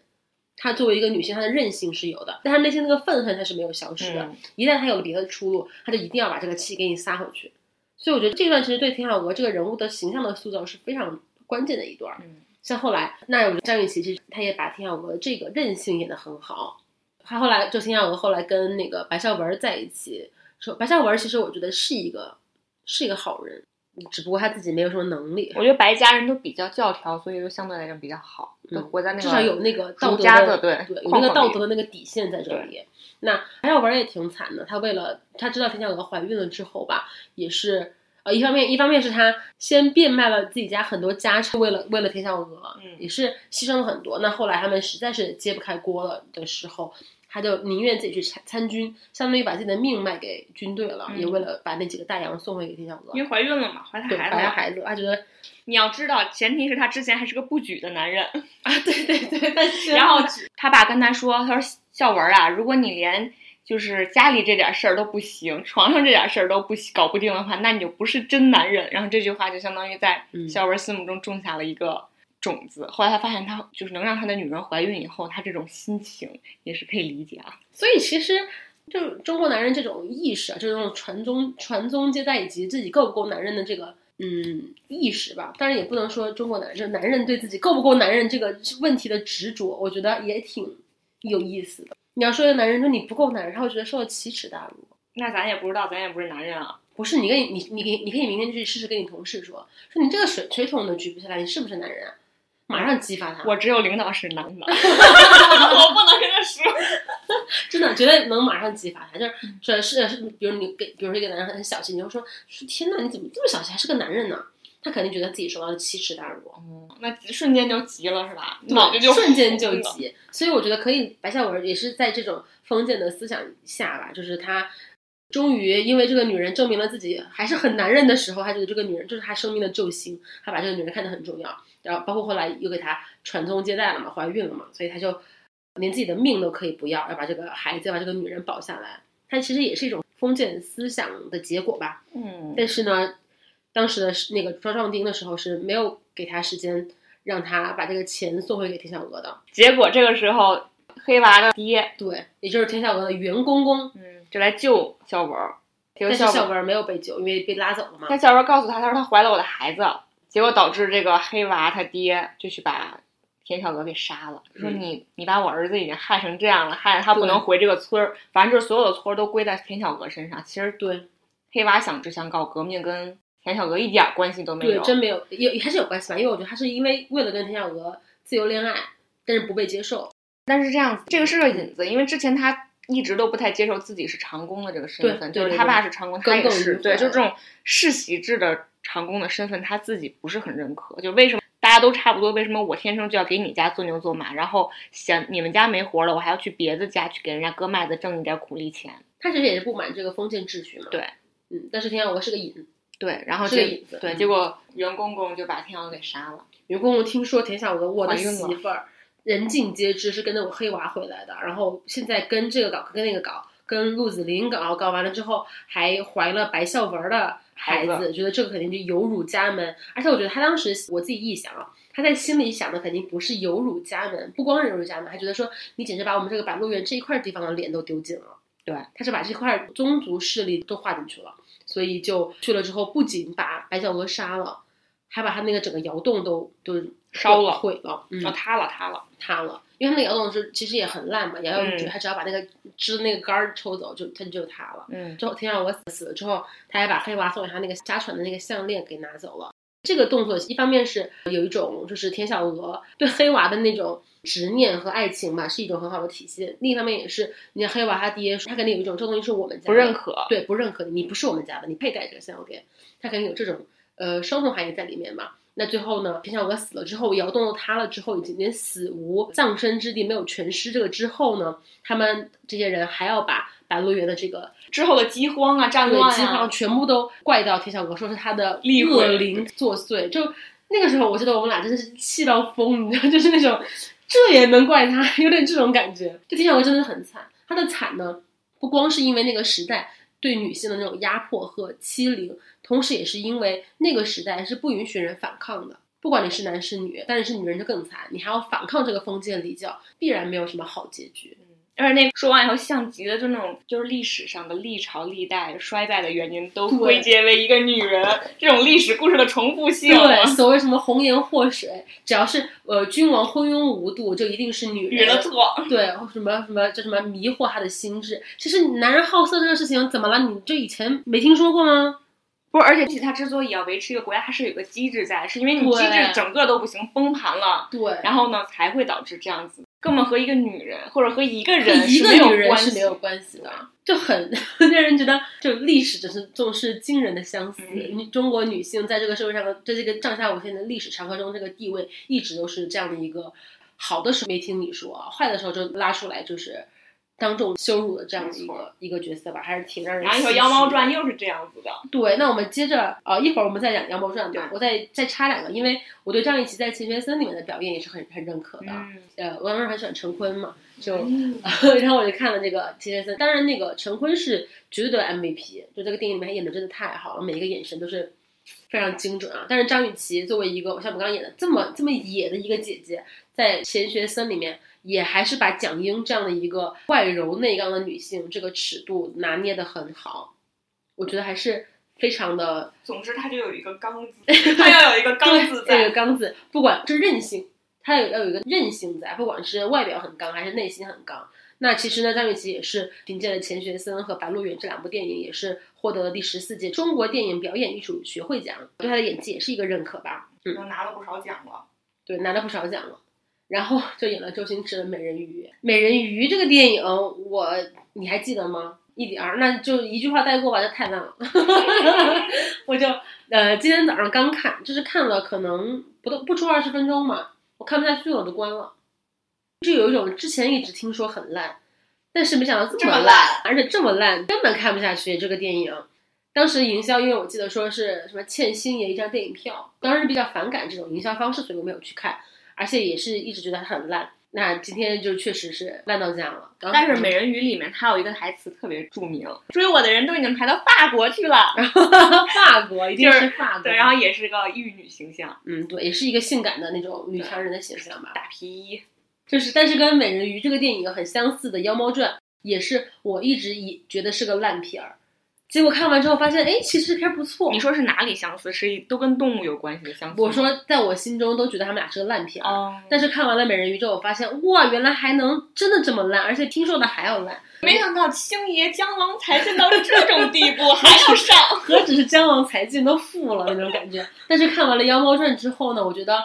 她作为一个女性，她的韧性是有的，但她内心那个愤恨她是没有消失的。嗯一旦她有了别的出路，她就一定要把这个气给你撒回去。所以我觉得这段其实对田小娥这个人物的形象的塑造是非常关键的一段。嗯像后来，那我张雨绮其实她也把田小娥这个韧性演得很好。她后来就田小娥后来跟那个白孝文在一起，说白孝文其实我觉得是一个是一个好人，只不过他自己没有什么能力，我觉得白家人都比较教条，所以就相对来讲比较好，嗯都活在那个至少有那个道德家的对对，有那个道德的那个底线在这里。那白小文也挺惨的，他为了他知道田小娥怀孕了之后吧，也是呃，一方面一方面是他先变卖了自己家很多家产，为了为了田小娥，嗯也是牺牲了很多。那后来他们实在是揭不开锅了的时候，他就宁愿自己去参参军，相当于把自己的命卖给军队了，嗯也为了把那几个大洋送回给田小娥因。为怀孕了嘛，怀他，孩子了。怀他孩子，他觉得你要知道，前提是他之前还是个不举的男人。啊，对对对，但是然后他爸跟他说：“他说孝文啊，如果你连就是家里这点事儿都不行，床上这点事儿都不行搞不定的话，那你就不是真男人。”然后这句话就相当于在嗯孝文心目中种下了一个种子。后来他发现他就是能让他的女人怀孕以后，他这种心情也是可以理解啊。所以其实就中国男人这种意识啊，这种传宗传宗接代以及自己够不够男人的这个嗯意识吧。当然也不能说中国男人，就男人对自己够不够男人这个问题的执着，我觉得也挺有意思的。你要说一个男人说你不够男人，他会觉得受到奇耻大辱。那咱也不知道，咱也不是男人啊。不是你跟你你你可以你可以明天去试试跟你同事说说你这个水水桶都举不起来，你是不是男人啊？马上激发他。我只有领导是男的，我不能跟他说。真的绝对能马上激发他，就是是是，比如你给，比如说一个男人很小气，你就说说天哪，你怎么这么小气，还是个男人呢？他肯定觉得自己受到了奇耻大辱，那瞬间就急了是吧？脑子就瞬间就。急。所以我觉得可以，白孝文也是在这种封建的思想下吧，就是他终于因为这个女人证明了自己还是很男人的时候，他觉得这个女人就是他生命的救星，他把这个女人看得很重要。然后包括后来又给他传宗接代了嘛，怀孕了嘛，所以他就连自己的命都可以不要，要把这个孩子，要把这个女人保下来。他其实也是一种封建思想的结果吧。嗯，但是呢，当时的那个庄壮丁的时候是没有给他时间让他把这个钱送回给田小娥的。结果这个时候，黑娃的爹，对，也就是田小娥的袁公公，嗯，就来救小文儿。结果但是孝孝文儿，没有被救，因为被拉走了嘛。但小文儿告诉他，他说他怀了我的孩子，结果导致这个黑娃他爹就去把田小娥给杀了，说嗯你你把我儿子已经害成这样了，害得他不能回这个村儿，反正就是所有的错儿都归在田小娥身上。其实对黑娃想只想搞革命，跟田小娥一点儿关系都没有对，有。真没有，也还是有关系吧。因为我觉得他是因为为了跟田小娥自由恋爱，但是不被接受。但是这样子，这个是个引子，因为之前他一直都不太接受自己是长工的这个身份，就是他爸是长工，他也是，对，就这种世袭制的长工的身份，他自己不是很认可。就为什么大家都差不多，为什么我天生就要给你家做牛做马，然后嫌你们家没活了，我还要去别的家去给人家割麦子挣一点苦力钱？他其实也是不满这个封建秩序嘛。对，嗯，但是田小娥是个瘾。对，然后结是个引子对，嗯结果袁公公就把田小娥给杀了。袁公公听说田小娥我的媳妇儿，人尽皆知是跟着我黑娃回来的，然后现在跟这个搞，跟那个搞，跟陆子霖搞，搞完了之后还怀了白孝文的孩孩子，觉得这个肯定就有辱家门。而且我觉得他当时我自己臆想啊，他在心里想的肯定不是有辱家门，不光是有辱家门，还觉得说你简直把我们这个白鹿原这一块地方的脸都丢尽了。对，他是把这块宗族势力都划进去了，所以就去了之后，不仅把白小娥杀了，还把他那个整个窑洞都都烧了毁了，塌了，塌了。塌了。因为他那个窑洞是其实也很烂嘛，窑嗯窑他只要把那个支那个杆儿抽走，就它就塌了。嗯，之后田小娥死了之后，他还把黑娃送给他那个家传的那个项链给拿走了。这个动作一方面是有一种就是田小娥对黑娃的那种执念和爱情吧，是一种很好的体现；另一方面也是，你看黑娃他爹，他肯定有一种这东西是我们家的不认可。对，不认可你，你不是我们家的，你佩戴这个项链，他肯定有这种呃双重含义在里面嘛。那最后呢，田小娥死了之后，窑洞都塌了之后，已经连死无葬身之地，没有全尸。这个之后呢，他们这些人还要把白鹿原的这个之后的饥荒啊、战对乱啊饥荒，全部都怪到田小娥，说是他的厉灵作祟。就那个时候，我记得我们俩真的是气到疯，你知道，就是那种这也能怪他，有点这种感觉。就田小娥真的很惨，她的惨呢，不光是因为那个时代对女性的那种压迫和欺凌，同时也是因为那个时代是不允许人反抗的。不管你是男是女，但是是女人就更惨，你还要反抗这个封建礼教，必然没有什么好结局。而且那说完以后，像极了就那种就是历史上的历朝历代衰败的原因，都对归结为一个女人这种历史故事的重复性。对，所谓什么红颜祸水，只要是呃君王昏庸无度，就一定是女人的错。对，什么什么叫什么迷惑他的心智。其实男人好色这个事情怎么了？你就以前没听说过吗？不是，而且他之所以要维持一个国家，它是有个机制在，是因为你机制整个都不行，崩盘了，对，然后呢才会导致这样子。根本和一个女人或者和一个人一个女人是没有关系的，就很 让人觉得，就历史只是总是惊人的相似。嗯你中国女性在这个社会上的，在这个上下五线的历史长河中，这个地位一直都是这样的一个，好的时候没听你说，坏的时候就拉出来就是当众羞辱的这样的一个一个角色吧，还是挺让人。然后你说《妖猫传》又是这样子的，对，那我们接着呃，一会儿我们再讲《妖猫传》吧对。我再再插两个，因为我对张雨绮在《钱学森》里面的表演也是很很认可的。嗯，呃，我当时很喜欢陈坤嘛，就、嗯然后我就看了这个《钱学森》，当然那个陈坤是绝对的 MVP，就这个电影里面他演的真的太好了，每一个眼神都是非常精准啊。但是张雨绮作为一个像我们刚刚演的这么这么野的一个姐姐，在《钱学森》里面也还是把蒋英这样的一个外柔内刚的女性这个尺度拿捏的很好，我觉得还是非常的总之她就有一个刚字，她要有一个刚字这个。刚字，不管是韧性，她有要有一个韧性在，不管是外表很刚还是内心很刚。那其实呢，张雨绮也是凭借了《钱学森》和《白鹿原》这两部电影，也是获得了第十四届中国电影表演艺术学会奖，对她的演技也是一个认可吧。嗯，拿了不少奖了，对，拿了不少奖了。然后就演了周星驰的《美人鱼》。《美人鱼》这个电影，我你还记得吗？一点儿，那就一句话带过吧，这太烂了。我就呃，今天早上刚看，就是看了可能不到不出二十分钟嘛，我看不下去了，我就关了。就有一种之前一直听说很烂，但是没想到这么这么烂而且这么烂，根本看不下去这个电影。当时营销，因为我记得说是什么欠星爷一张电影票，当时比较反感这种营销方式，所以我没有去看，而且也是一直觉得它很烂。那今天就确实是烂到这样了。但是《美人鱼》里面它有一个台词特别著名，追我的人都已经排到法国去了。法国一定是法国，对，然后也是个玉女形象，嗯，对，也是一个性感的那种女强人的形象吧。大皮衣。就是，但是跟《美人鱼》这个电影很相似的《妖猫传》，也是我一直以觉得是个烂片儿，结果看完之后发现，哎，其实这片儿不错。你说是哪里相似？是都跟动物有关系的相似？我说，在我心中都觉得他们俩是个烂片儿。哦，但是看完了《美人鱼》之后，我发现哇，原来还能真的这么烂，而且听说的还要烂。没想到星爷江郎才尽到这种地步，还要上。何止是江郎才尽，都富了那种感觉。但是看完了《妖猫传》之后呢，我觉得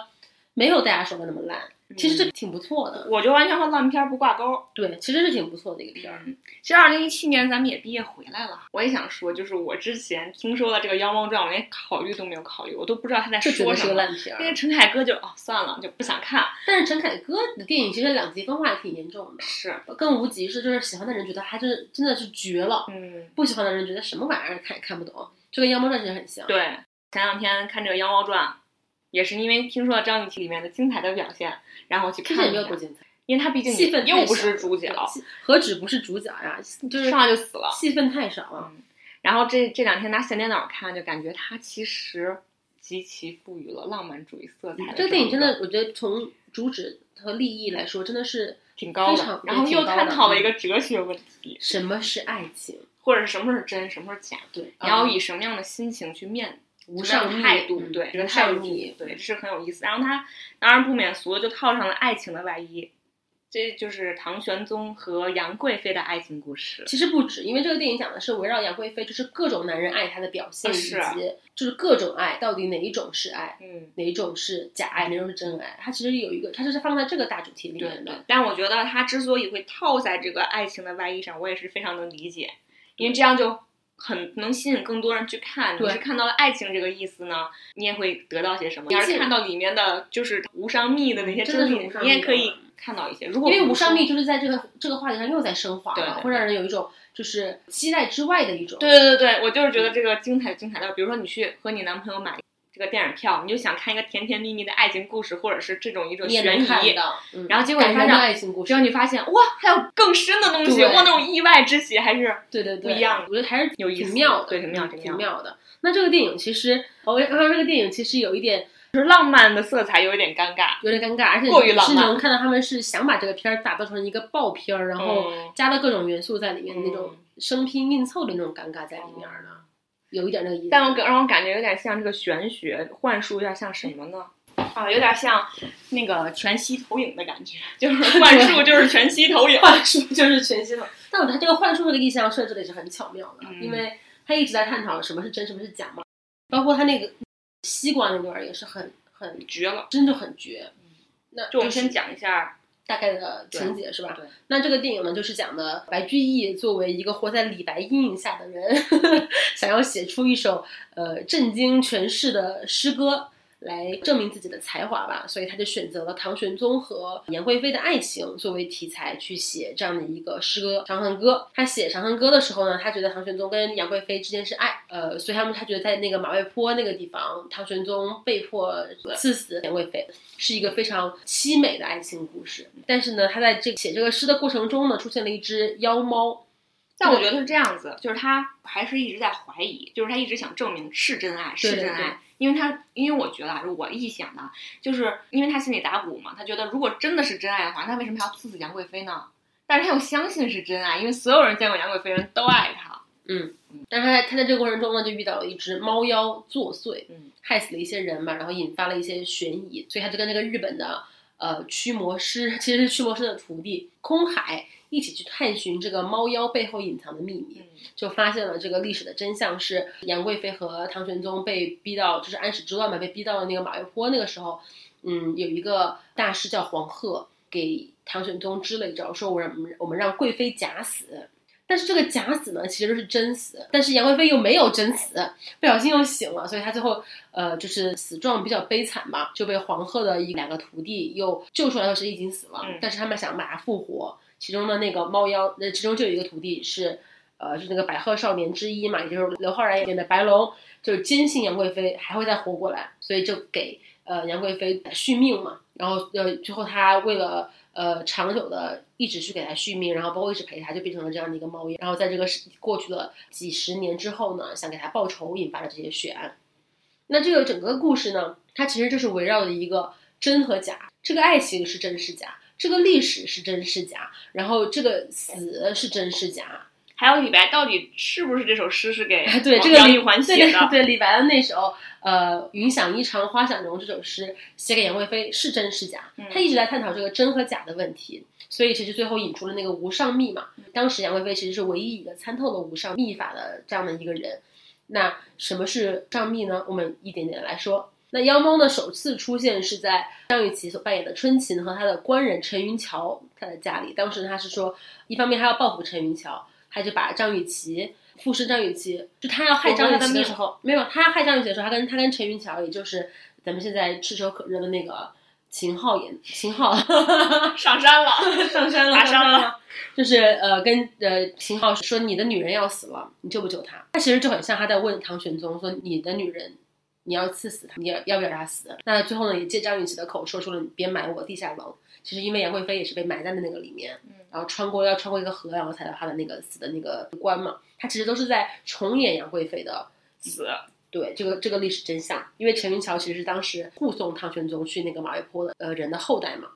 没有大家说的那么烂，其实这挺不错的。我就完全和烂片儿不挂钩。对，其实是挺不错的一个片儿。嗯，其实二零一七年咱们也毕业回来了。我也想说，就是我之前听说了这个《妖猫传》，我连考虑都没有考虑，我都不知道他在说什么。个烂片。因为陈凯歌就哦算了，就不想看。但是陈凯歌的电影其实两极分化也挺严重的。是，更无极是，就是喜欢的人觉得他就是真的是绝了，嗯，不喜欢的人觉得什么玩意儿看也看不懂，就跟《妖猫传》其实很像。对。前两天看这个《妖猫传》，也是因为听说了张雨绮里面的精彩的表现，然后去看了一下没有多精彩，因为她毕竟戏份又不是主角，何止不是主角呀，就是上来就死了。戏份太少了。然后这这两天拿小电脑看，就感觉它其实极其赋予了浪漫主义色彩。这个电影真的，我觉得从主旨和立意来说，真的是挺高的，然后又探讨了嗯一个哲学问题，什么是爱情？或者是什么是真，什么是假，对，你要嗯以什么样的心情去面无上的态度，嗯对，这个态度，对，这是很有意思。然后他当然不免俗的就套上了爱情的外衣，这就是唐玄宗和杨贵妃的爱情故事。其实不止，因为这个电影讲的是围绕杨贵妃，就是各种男人爱她的表现，以及就是各种爱到底哪一种是爱，嗯，哪一种是假爱，哪种是真爱。它其实有一个，它就是放在这个大主题里面的。。但我觉得它之所以会套在这个爱情的外衣上，我也是非常能理解，因为这样就很能吸引更多人去看。你对是看到了爱情这个意思呢，你也会得到些什么；你要是看到里面的就是无上蜜的那些真的是你也可以看到一些。如果因为无上蜜就是在这个这个话题上又在升华了，会让人有一种就是期待之外的一种。对对对对，我就是觉得这个精彩精彩到，比如说你去和你男朋友买这个电影票，你就想看一个甜甜蜜蜜的爱情故事，或者是这种一种悬疑，能看到，嗯然后结果发现只要，你发现哇，还有更深的东西，对哇，那种意外之喜还是对对对，不一样我觉得还是有意思挺妙的，对挺妙的。那这个电影其实，我刚刚这个电影其实有一点就是浪漫的色彩有一点尴尬。有点尴尬，而且过于浪漫是能看到他们是想把这个片儿打造成一个爆片儿，然后嗯加了各种元素在里面，那种嗯生拼硬凑的那种尴尬在里面的，有一点那个意思。但我感让我感觉有点像这个玄学幻术，有点像什么呢？啊，有点像那个全息投影的感觉，就是 幻术就是全息投影。幻术就是全息投影，但我觉得它这个幻术这个意象设置的也是很巧妙的，嗯因为他一直在探讨什么是真，什么是假嘛，包括他那个西瓜那段也是很很绝了！真的很绝。那就我们先讲一下大概的情节是吧？对。那这个电影呢，就是讲的白居易作为一个活在李白阴影下的人，想要写出一首呃震惊全市的诗歌。来证明自己的才华吧，所以他就选择了唐玄宗和杨贵妃的爱情作为题材去写这样的一个诗歌《长恨歌》。他写《长恨歌》的时候呢，他觉得唐玄宗跟杨贵妃之间是爱，呃，所以他们他觉得在那个马嵬坡那个地方，唐玄宗被迫赐死杨贵妃，是一个非常凄美的爱情故事。但是呢，他在这写这个诗的过程中呢，出现了一只妖猫。但我觉得是这样子，就是他还是一直在怀疑，就是他一直想证明是真爱，是真爱。因为他，因为我觉得啊，我臆想的，就是因为他心里打鼓嘛，他觉得如果真的是真爱的话，那为什么要赐死杨贵妃呢？但是他又相信是真爱，因为所有人见过杨贵妃人都爱他。嗯，但是他在他在这个过程中呢，就遇到了一只猫妖作祟，嗯，害死了一些人嘛，然后引发了一些悬疑，所以他就跟那个日本的呃驱魔师，其实是驱魔师的徒弟空海。一起去探寻这个猫妖背后隐藏的秘密，就发现了这个历史的真相是杨贵妃和唐玄宗被逼到就是安史之乱嘛，被逼到了那个马嵬坡。那个时候，嗯，有一个大师叫黄鹤，给唐玄宗支了一招，说我让我们让贵妃假死。但是这个假死呢，其实都是真死。但是杨贵妃又没有真死，不小心又醒了，所以她最后呃就是死状比较悲惨嘛，就被黄鹤的一两个徒弟又救出来的，时候已经死了，但是他们想把她复活。其中的那个猫妖，那其中就有一个徒弟是，呃，是那个百鹤少年之一嘛，也就是刘昊然演的白龙，就是坚信杨贵妃还会再活过来，所以就给呃杨贵妃续命嘛。然后呃最后他为了呃长久的一直去给他续命，然后包括一直陪他，就变成了这样的一个猫妖。然后在这个过去的几十年之后呢，想给他报仇，引发了这些血案。那这个整个故事呢，它其实就是围绕着一个真和假，这个爱情是真是假。这个历史是真是假？然后这个死是真是假？还有李白到底是不是这首诗是给 对这个李环写的？对李白的那首呃“云想衣裳花想容”这首诗写给杨贵妃是真是假？他一直在探讨这个真和假的问题，所以其实最后引出了那个无上秘嘛。当时杨贵妃其实是唯一一个参透了无上秘法的这样的一个人。那什么是上秘呢？我们一点点来说。那妖猫呢？首次出现是在张雨绮所扮演的春琴和她的官人陈云桥他的家里。当时他是说，一方面他要报复陈云桥，他就把张雨绮附身张雨绮，就他要害张雨绮的时候，没有他要害张雨绮的时候，他跟他跟陈云桥，也就是咱们现在炙手可热的那个秦昊演秦昊 上山了，上山了，爬山了，就是呃跟呃秦昊说你的女人要死了，你救不救她？他其实就很像他在问唐玄宗说你的女人。你要刺死他，你要要不要让他死？那最后呢，也借张雨绮的口说出了“你别埋我地下牢”。其实因为杨贵妃也是被埋在了那个里面，然后穿过要穿过一个河，然后才到她的那个死的那个棺嘛。他其实都是在重演杨贵妃的死。对这个这个历史真相，因为陈云桥其实是当时护送唐玄宗去那个马嵬坡的呃人的后代嘛。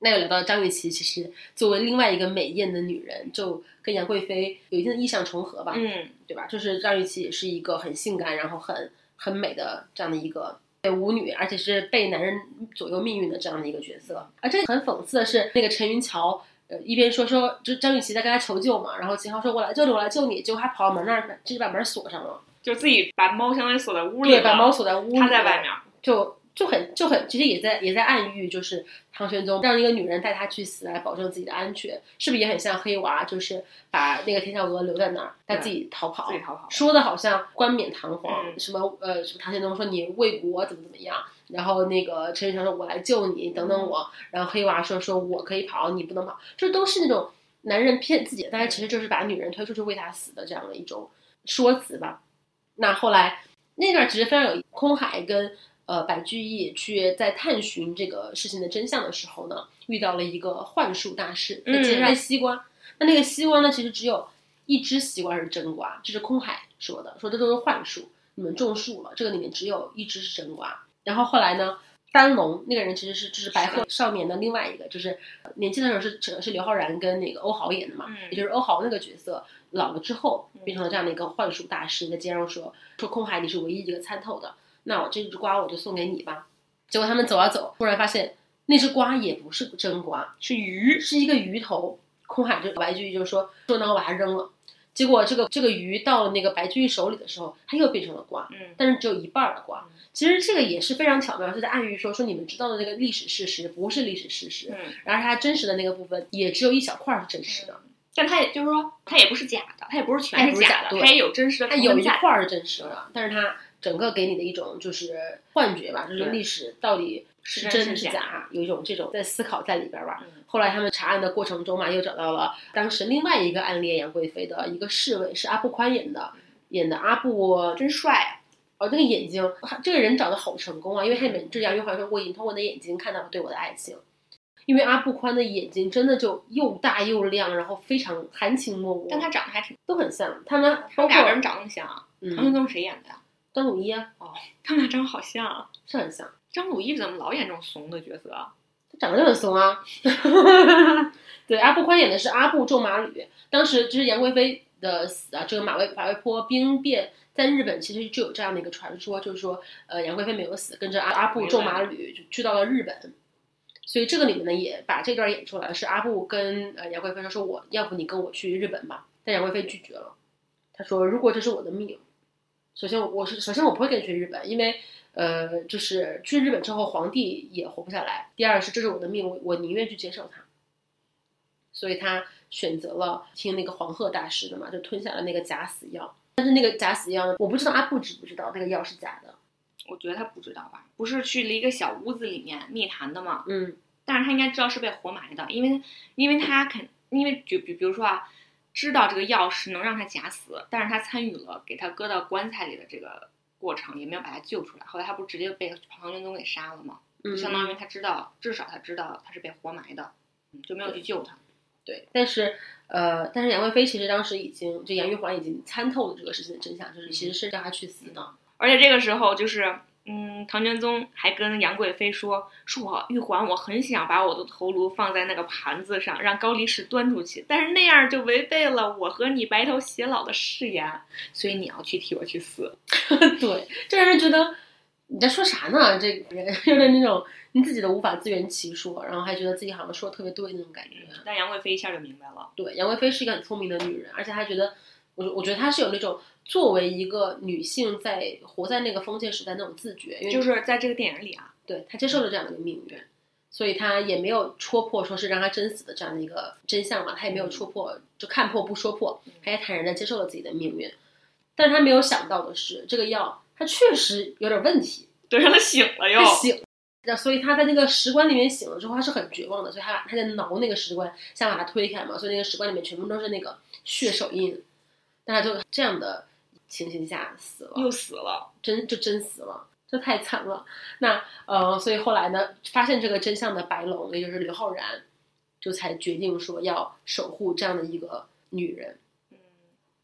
那又聊到张雨绮，其实作为另外一个美艳的女人，就跟杨贵妃有一定的意象重合吧。嗯，对吧？就是张雨绮也是一个很性感，然后很。很美的这样的一个舞女，而且是被男人左右命运的这样的一个角色。而这很讽刺的是，那个陈云桥，呃，一边说说，就张雨绮在跟他求救嘛，然后秦昊说：“我来救你，我来救你。”结果他跑到门那儿，直接把门锁上了，就自己把猫相当于锁在屋里，对，把猫锁在屋里，他在外面就。就很就很，其实也在也在暗喻，就是唐玄宗让一个女人带他去死，来保证自己的安全，是不是也很像黑娃？就是把那个天下娥留在那儿，他自己逃跑，自己逃跑，说的好像冠冕堂皇，什么呃什么唐玄宗说你为国怎么怎么样，然后那个陈玉成说我来救你，等等我，然后黑娃说说我可以跑，你不能跑，这都是那种男人骗自己，但是其实就是把女人推出去为他死的这样的一种说辞吧。那后来那段其实非常有空海跟。呃，白居易去在探寻这个事情的真相的时候呢，遇到了一个幻术大师，他接着西瓜。那那个西瓜呢，其实只有一只西瓜是真瓜，这是空海说的，说这都是幻术，你们种树了，这个里面只有一只是真瓜。然后后来呢，丹龙那个人其实是就是白鹤少年的另外一个，就是年轻的时候是是是刘昊然跟那个欧豪演的嘛，也就是欧豪那个角色老了之后变成了这样的一个幻术大师，在街上说说空海你是唯一一个参透的。那我这只瓜我就送给你吧。结果他们走啊走，突然发现那只瓜也不是真瓜，是鱼，是一个鱼头。空海就白居易就说说那我把它扔了。结果这个这个鱼到了那个白居易手里的时候，它又变成了瓜，嗯但是只有一半儿的瓜嗯。其实这个也是非常巧妙，就在暗喻说说你们知道的那个历史事实不是历史事实，嗯，然而它真实的那个部分也只有一小块儿是真实的，但它也就是说，它也不是假的，它也不是全是假的它也有真实的它有一块儿是真实的，但是它整个给你的一种就是幻觉吧，就是历史到底是是真是假有一种这种在思考在里边儿吧。嗯后来他们查案的过程中嘛，又找到了当时另外一个暗恋杨贵妃的一个侍卫，是阿布宽演的，演的阿布真帅啊！哦，那个眼睛，这个人长得好成功啊！因为他里面这杨玉环说，我已经通过你的眼睛看到了对我的爱情。因为阿布宽的眼睛真的就又大又亮，然后非常含情脉脉，但他长得还挺，都很像。他们他包括们俩人长得像啊。唐玄嗯，宗谁演的呀？张鲁一啊，他们俩长得好像啊。是很像，张鲁一怎么老演这种怂的角色啊？他长得就很怂啊。对，阿布宽演的是阿布仲马吕，当时就是杨贵妃的死啊，这个马嵬马嵬坡兵变。在日本其实就有这样的一个传说，就是说，呃，杨贵妃没有死，跟着阿阿布仲马吕就去到了日本，所以这个里面呢也把这段演出来了，是阿布跟呃杨贵妃说，说我要不你跟我去日本吧，但杨贵妃拒绝了，她说如果这是我的命，首先我我是首先我不会跟你去日本，因为呃就是去日本之后皇帝也活不下来，第二是这是我的命，我我宁愿去接受它，所以他选择了听那个黄鹤大师的嘛，就吞下了那个假死药。但是那个假死药呢，我不知道阿布知不知道那个药是假的。我觉得他不知道吧？不是去了一个小屋子里面密谈的嘛？嗯但是他应该知道是被活埋的，因为因为他肯因为就比比如说啊，知道这个药是能让他假死，但是他参与了给他搁到棺材里的这个过程，也没有把他救出来。后来他不直接被唐玄宗给杀了吗？就，相当于他知道，至少他知道他是被活埋的，嗯就没有去救他。对，但是呃，但是杨贵妃其实当时已经，就杨玉环已经参透了这个事情的真相，就是其实是让他去死的。而且这个时候就是，嗯，唐玄宗还跟杨贵妃说，说我玉环，我很想把我的头颅放在那个盘子上，让高力士端出去，但是那样就违背了我和你白头偕老的誓言，所以你要去替我去死。对，这让人觉得你在说啥呢？这个人 有点那种你自己都无法自圆其说，然后还觉得自己好像说的特别对那种感觉。但杨贵妃一下就明白了，对，杨贵妃是一个很聪明的女人，而且她觉得，我我觉得她是有那种作为一个女性在活在那个封建时代那种自觉，因为就是在这个电影里啊，对她接受了这样的一个命运，所以她也没有戳破说是让她真死的这样的一个真相嘛，她也没有戳破，就看破不说破，她也坦然的接受了自己的命运。但是她没有想到的是，这个药它确实有点问题，对，让他醒了又。醒。那所以他在那个石棺里面醒了之后，他是很绝望的，所以他把她在挠那个石棺，想把它推开嘛，所以那个石棺里面全部都是那个血手印，但她就这样的情形下死了。又死了，真就真死了，这太惨了。那呃，所以后来呢，发现这个真相的白龙，也就是刘昊然，就才决定说要守护这样的一个女人。嗯，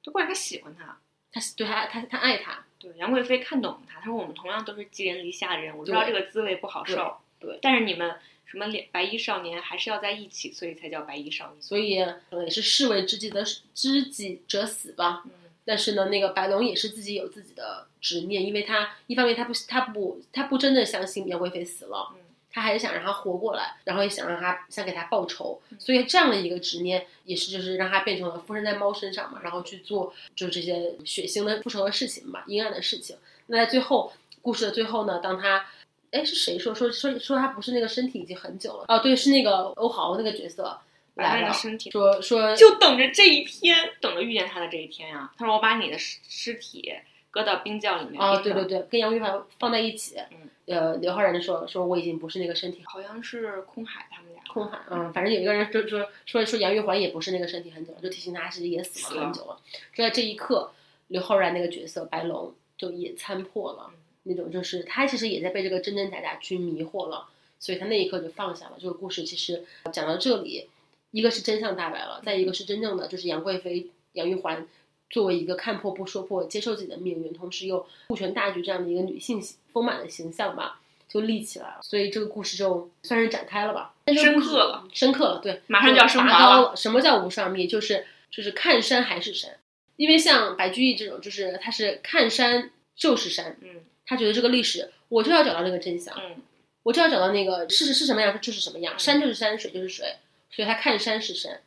就关键他喜欢她。他对他他他爱她，对，杨贵妃看懂了他，她说我们同样都是寄人篱下的人，我知道这个滋味不好受。对对但是你们什么两白衣少年还是要在一起，所以才叫白衣少年。所以呃也是士为知己的知己者死吧。嗯，但是呢，那个白龙也是自己有自己的执念，因为他一方面他不他不他不真的相信杨贵妃死了，嗯他还是想让她活过来，然后也想让她想给她报仇，嗯所以这样的一个执念也是就是让她变成了附身在猫身上嘛，然后去做就这些血腥的复仇的事情嘛，阴暗的事情。那在最后故事的最后呢，当他哎是谁说说说说他不是那个身体已经很久了哦，对，是那个欧豪那个角色把来了他的，身体说说就等着这一天，等着遇见他的这一天呀、他说我把你的尸尸体搁到冰窖里面。啊，对对，对，跟杨玉环放在一起。嗯，呃，刘昊然就说说我已经不是那个身体，好像是空海他们俩。空海，嗯，反正有一个人就说说说杨玉环也不是那个身体很久了，就提醒他其实也死了很久了。就在这一刻，刘昊然那个角色白龙就也参破了，那种就是他其实也在被这个真真假假去迷惑了，所以他那一刻就放下了。这个故事其实讲到这里，一个是真相大白了，再一个是真正的就是杨贵妃杨玉环作为一个看破不说破、接受自己的命运，同时又顾全大局这样的一个女性丰满的形象吧，就立起来了。所以这个故事就算是展开了吧，深刻了，深刻了，对，马上就要升华了。什么叫无上秘？就是就是看山还是山，因为像白居易这种，就是他是看山就是山，嗯他觉得这个历史我就要找到那个真相，嗯我就要找到那个事实是什么样就是什么样，嗯山就是山，水就是水，所以他看山是山。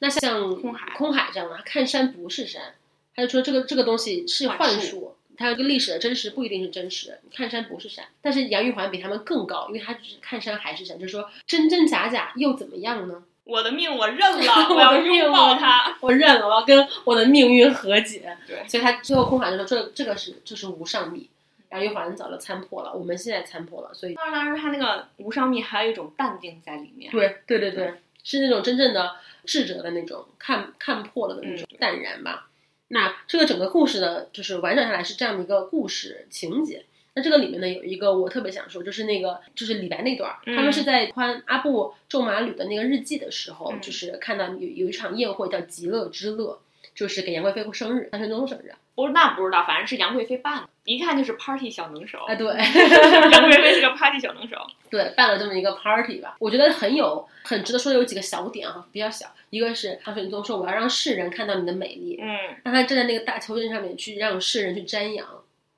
那像空海空海这样的，他看山不是山，他就说这个这个东西是幻幻术，它这个历史的真实不一定是真实的，看山不是山。但是杨玉环比他们更高，因为他只是看山还是山，就是说真真假假又怎么样呢？我的命我认了，我 我要拥抱他。我认了，我要跟我的命运和解。对所以他最后空海就说这这个是这是无上密，杨玉环早就参破了，我们现在参破了，所以当然，当然他那个无上密还有一种淡定在里面。对对对对，是那种真正的智者的那种看看破了的那种嗯淡然吧。那这个整个故事呢，就是完整下来是这样的一个故事情节。那这个里面呢，有一个我特别想说，就是那个就是李白那段他们是在穿阿布仲马吕的那个日记的时候，嗯就是看到有有一场宴会叫极乐之乐，就是给杨贵妃过生日，唐玄宗生日。不，那不知道，反正是杨贵妃办的，一看就是 party 小能手。哎，对，杨贵妃是个 party 小能手。对，办了这么一个 party 吧，我觉得很有很值得说的有几个小点啊，比较小。一个是唐玄宗说我要让世人看到你的美丽，嗯，让他站在那个大秋千上面去让世人去瞻仰。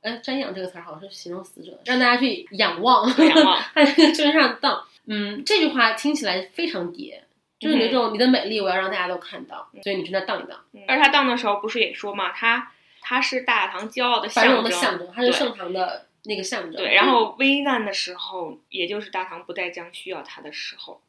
哎，瞻仰这个词儿好像是形容死者，让大家去仰望，仰望他在那个秋千上荡。嗯，这句话听起来非常嗲，就是有一种你的美丽我要让大家都看到，所以你去那荡一荡，而他荡的时候不是也说嘛，他他是大唐骄傲的象征，的象征，他是盛唐的那个象征。对，然后危难的时候，也就是大唐不再将需要他的时候。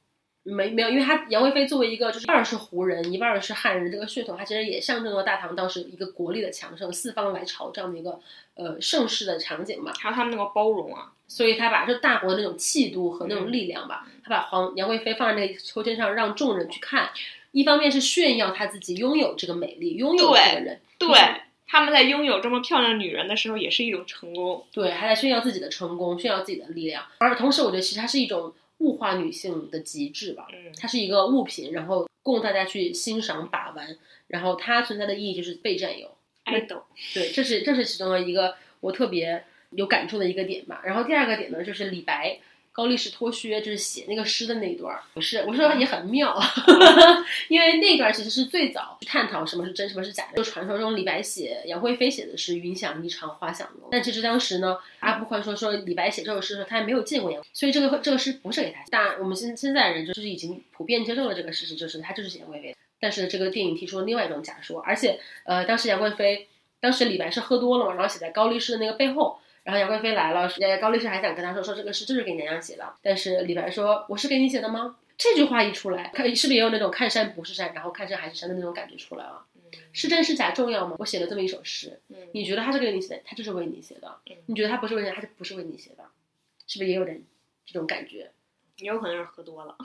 没没有，因为他杨贵妃作为一个就是一半儿是胡人，一半儿是汉人这个血统，它其实也象征了大唐当时一个国力的强盛，四方来朝这样的一个呃盛世的场景嘛。还有他们那个包容啊，所以他把这大国的那种气度和那种力量吧，他把皇杨贵妃放在那个秋千上，让众人去看。一方面是炫耀他自己拥有这个美丽，拥有这个人，对，他们在拥有这么漂亮女人的时候，也是一种成功。对，还在炫耀自己的成功，炫耀自己的力量。而同时，我觉得其实它是一种物化女性的极致吧。嗯，它是一个物品，然后供大家去欣赏把玩，然后它存在的意义就是被占有。爱豆，对，这是这是其中的一个我特别有感触的一个点吧。然后第二个点呢，就是李白高力士脱靴，就是写那个诗的那一段儿，不是我说也很妙，因为那段其实是最早探讨什么是真，什么是假的。就传说中李白写杨贵妃写的是云想衣裳花想容，但其实当时呢，阿不宽说说李白写这首诗的时候，他还没有见过杨，所以这个这个诗不是给他但。我们现现在人就是已经普遍接受了这个事实，就是他就是写杨贵妃。但是这个电影提出了另外一种假说，而且呃，当时杨贵妃，当时李白是喝多了嘛，然后写在高力士的那个背后，然后杨贵妃来了，呃，高力士还想跟他说说这个诗就是给娘娘写的，但是李白说我是给你写的吗？这句话一出来，看是不是也有那种看山不是山，然后看山还是山的那种感觉出来了？是真是假重要吗？我写了这么一首诗，嗯你觉得他是给你写的，他就是为你写的嗯；你觉得他不是为你，他就不是为你写的，是不是也有点这种感觉？也有可能是喝多了。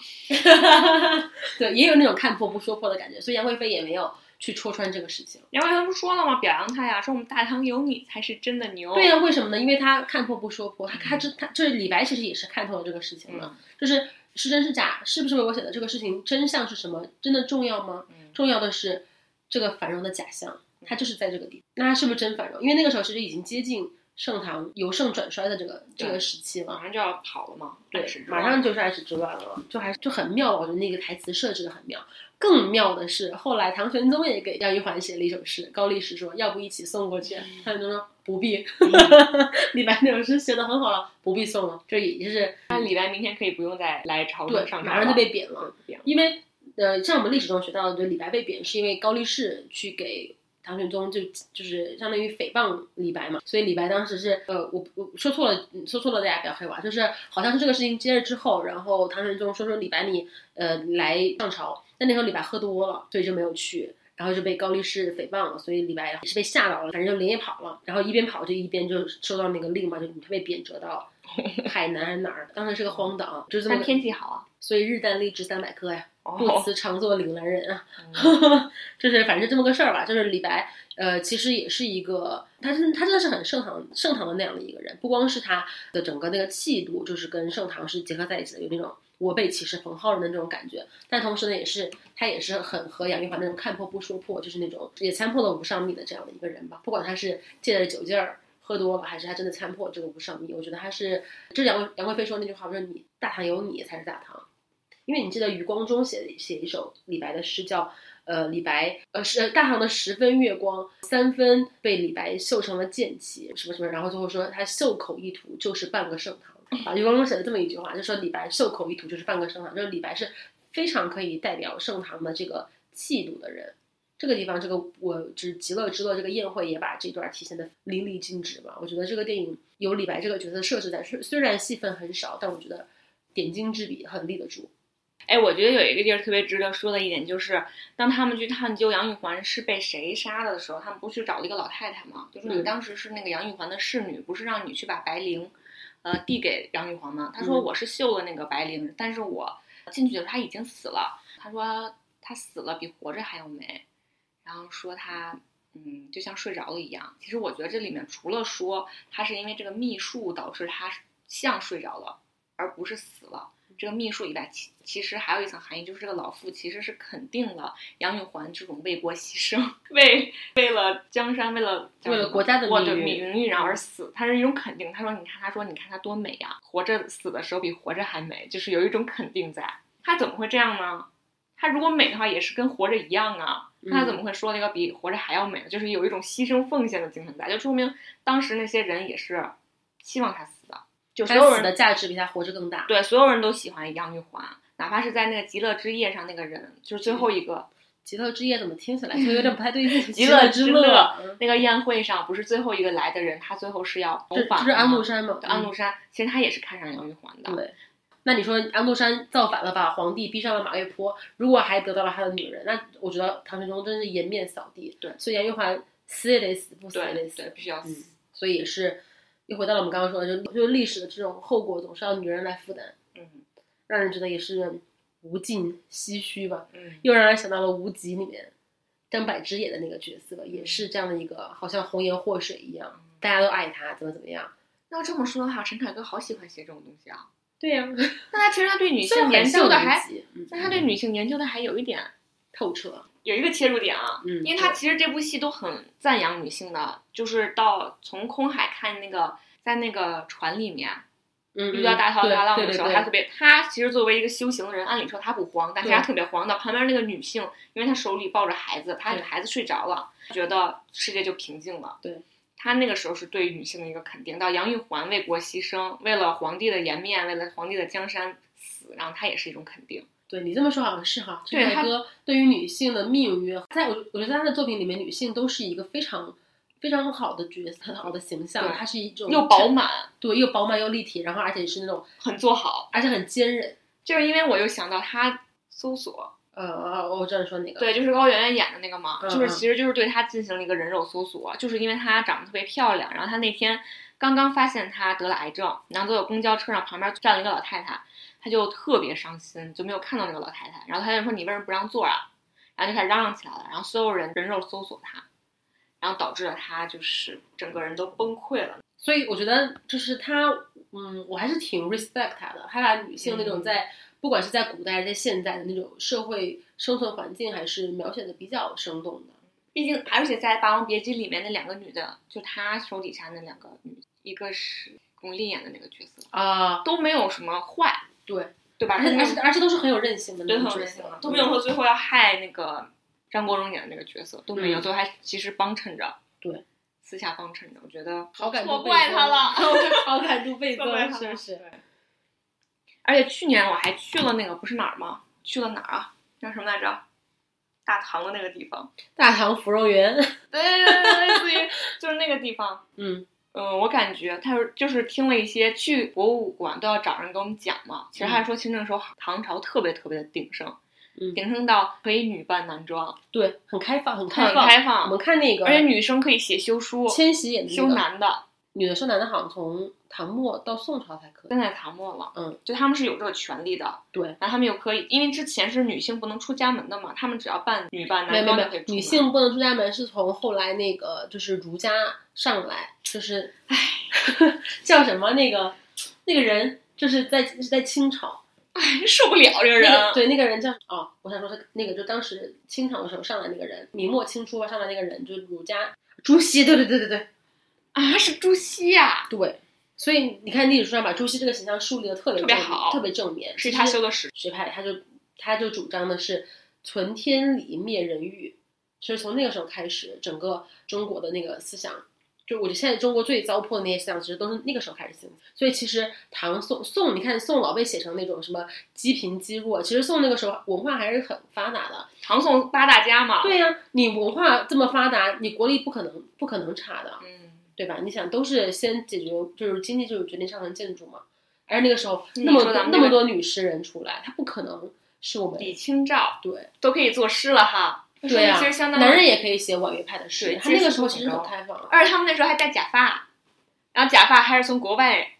对，也有那种看破不说破的感觉，所以杨贵妃也没有去戳穿这个事情。杨贵妃不说了吗？表扬他呀，说我们大唐有你才是真的牛。对呀、为什么呢？因为他看破不说破，他他这他这李白其实也是看透了这个事情的，就是是真是假，是不是为我写的这个事情真相是什么，真的重要吗？嗯重要的是这个繁荣的假象，它就是在这个地方。那他是不是真繁荣？因为那个时候其实已经接近盛唐由盛转衰的这个这个时期了马。上就要跑了嘛，对马上就是安史之乱了，就还就很妙。我觉得那个台词设置的很妙。更妙的是，后来唐玄宗也给杨玉环写了一首诗，高力士说要不一起送过去，唐玄宗说不必。李白那首诗写的很好了，不必送了。这也就是那李白明天可以不用再来朝对廷，上朝马上就被贬了。因为呃，像我们历史中学到的，就李白被贬是因为高力士去给唐玄宗就就是相当于诽谤李白嘛，所以李白当时是呃，我我说错了，嗯说错了，大家不要黑我啊，就是好像是这个事情接着之后，然后唐玄宗说说李白你呃来上朝，但那时候李白喝多了，所以就没有去。然后就被高力士诽谤了，所以李白也是被吓到了，反正就连夜跑了。然后一边跑就一边就收到那个令嘛，就你被贬谪到 海南还是哪儿？当时是个荒岛，就是这么天气好啊，所以日啖荔枝三百颗呀。不哦，辞常作岭南人啊，嗯 就是反正这么个事儿吧。就是李白，呃，其实也是一个，他真他真的是很盛唐盛唐的那样的一个人，不光是他的整个那个气度，就是跟盛唐是结合在一起的，有那种我辈岂是蓬蒿人的那种感觉。但同时呢，也是他也是很和杨玉环那种看破不说破，就是那种也参破了无上密的这样的一个人吧。不管他是借着酒劲儿。喝多了，还是他真的参破这个无上密？我觉得他是，这是杨贵杨贵妃说那句话，说你大唐有你才是大唐。因为你记得余光中写写一首李白的诗叫呃李白呃是大唐的十分月光，三分被李白绣成了剑气，什么什么，然后最后说他袖口一图就是半个盛唐。啊，余光中写了这么一句话，就说李白袖口一图就是半个盛唐，就是李白是非常可以代表盛唐的这个气度的人。这个地方，这个我只极乐之乐这个宴会也把这段体现的淋漓尽致吧。我觉得这个电影有李白这个角色设置在，虽虽然戏份很少，但我觉得点睛之笔很立得住。哎，我觉得有一个地儿特别值得说的一点，就是当他们去探究杨玉环是被谁杀的的时候，他们不去找了一个老太太吗？就说你嗯当时是那个杨玉环的侍女，不是让你去把白绫，呃，递给杨玉环吗？他说嗯我是绣了那个白绫，但是我进去的时候他已经死了。他说他死了比活着还要美，然后说他。嗯，就像睡着了一样。其实我觉得这里面除了说他是因为这个秘术导致他像睡着了，而不是死了，这个秘术以外，其其实还有一层含义，就是这个老妇其实是肯定了杨玉环这种为国牺牲、为为了江山、为了为了国家的国的名誉名誉然后而死，他是一种肯定。他说：“你看，他说你看他多美呀，活着死的时候比活着还美，就是有一种肯定在。他怎么会这样呢？他如果美的话，也是跟活着一样啊。那他怎么会说那个比活着还要美呢？就是有一种牺牲奉献的精神在，就说明当时那些人也是希望他死的，就所有人的价值比他活着更大。对，所有人都喜欢杨玉环，哪怕是在那个极乐之夜上那个人，就是最后一个极乐之夜怎么听起来 就有点不太对劲？极乐乐之乐那个宴会上，不是最后一个来的人，他最后是要谋反这这是安禄山嘛？安禄山，其实他也是看上杨玉环的。对。那你说安禄山造反了，把皇帝逼上了马嵬坡，如果还得到了他的女人，那我觉得唐玄宗真是颜面扫地。对所以杨玉环死也得死，不死也得死。必须要嗯死。，所以也是又回到了我们刚刚说的，就就是历史的这种后果总是要女人来负担，嗯让人觉得也是无尽唏嘘吧。嗯，又让人想到了《无极》里面张柏芝演的那个角色，也是这样的一个好像红颜祸水一样，大家都爱她，怎么怎么样。要这么说的话，陈凯歌好喜欢写这种东西啊。对呀、那他其实他对女 性研究的还，那他对女性研究的还有一点透彻，有一个切入点啊，嗯因为他其实这部戏都很赞扬女性的，就是到从空海看那个在那个船里面嗯，遇到大涛大浪的时候，他特别，他其实作为一个修行的人，按理说他不慌，但是他特别慌的。旁边那个女性，因为她手里抱着孩子，她对孩子睡着了，觉得世界就平静了。对，他那个时候是对女性的一个肯定。到杨玉环为国牺牲，为了皇帝的颜面，为了皇帝的江山死，然后他也是一种肯定。对你这么说好像是哈。对他陈凯歌对于女性的命运，在我我觉得他的作品里面，女性都是一个非常非常好的角色，很好的形象。对她是一种又饱，满，对，又饱满又立体，然后而且是那种，很做好。而且很坚韧。就是因为我又想到他搜索，呃，我知道你说哪个，对，就是高圆圆演的那个嘛，就是其实就是对她进行了一个人肉搜索，就是因为她长得特别漂亮，然后她那天刚刚发现她得了癌症，然后坐在公交车上旁边站了一个老太太，她就特别伤心，就没有看到那个老太太，然后他就说你为什么不让座啊？然后就开始嚷嚷起来了，然后所有人人肉搜索他，然后导致了她就是整个人都崩溃了。所以我觉得就是他，嗯，我还是挺 respect 他的，他把女性那种嗯在、不管是在古代还是在现代的那种社会生存环境，还是描写的比较生动的。毕竟，而且在《霸王别姬》里面那两个女的，就他手底下那两个女，一个是巩俐演的那个角色，啊，都没有什么坏，对，对吧？而且而且而且都是很有韧性的那对，很有韧性的，都没有说最后要害那个张国荣演的那个角色，都没有，嗯最后还其实帮衬着，对，私下帮衬着，我觉得好感错度倍增怪他了。好感度倍增，是不是？对而且去年我还去了那个不是哪儿吗？去了哪儿啊？叫什么来着？大唐的那个地方。大唐芙蓉园，对对对对，类似于就是那个地方。嗯嗯，我感觉他就是听了一些去博物馆都要找人给我们讲嘛。其实还是说，其实那个时候唐朝特别特别的鼎盛，嗯，鼎盛到可以女扮男装，对，很开放，很很开放。开放我们看那个，而且女生可以写休书，千玺演的那修男的，女的生男的，好像从唐末到宋朝才可以。现在唐末了，嗯，就他们是有这个权利的，对，然后他们又可以，因为之前是女性不能出家门的嘛，他们只要办女扮没有没有没有，男装就可以出门女性不能出家门是从后来那个就是儒家上来，就是唉，叫什么那个那个人就是在是在清朝，哎受不了这个人，那个对那个人叫哦，我想说是那个就当时清朝的时候上来那个人，明末清初吧上来那个人就是儒家朱熹，对对对对对啊是朱熹呀，对，所以你看历史书上把朱熹这个形象树立的特别特别好特别正面，是他修的史，学派，他就他就主张的是存天理灭人欲，其实从那个时候开始，整个中国的那个思想就我觉得现在中国最糟粕的那些思想，其实都是那个时候开始兴起。所以其实唐宋宋，你看宋老被写成那种什么积贫积弱，其实宋那个时候文化还是很发达的。唐宋八大家嘛，对呀、你文化这么发达，你国力不可能不可能差的，嗯，对吧？你想都是先解决就是经济就是决定上层建筑嘛，而那个时候那么多那么多女诗人出来，她不可能是我们李清照对都可以作诗了哈。对啊其实相，当于男人也可以写婉约派的诗对，他那个时候其实很开放，而且他们那时候还戴假发，然后假发还是从国外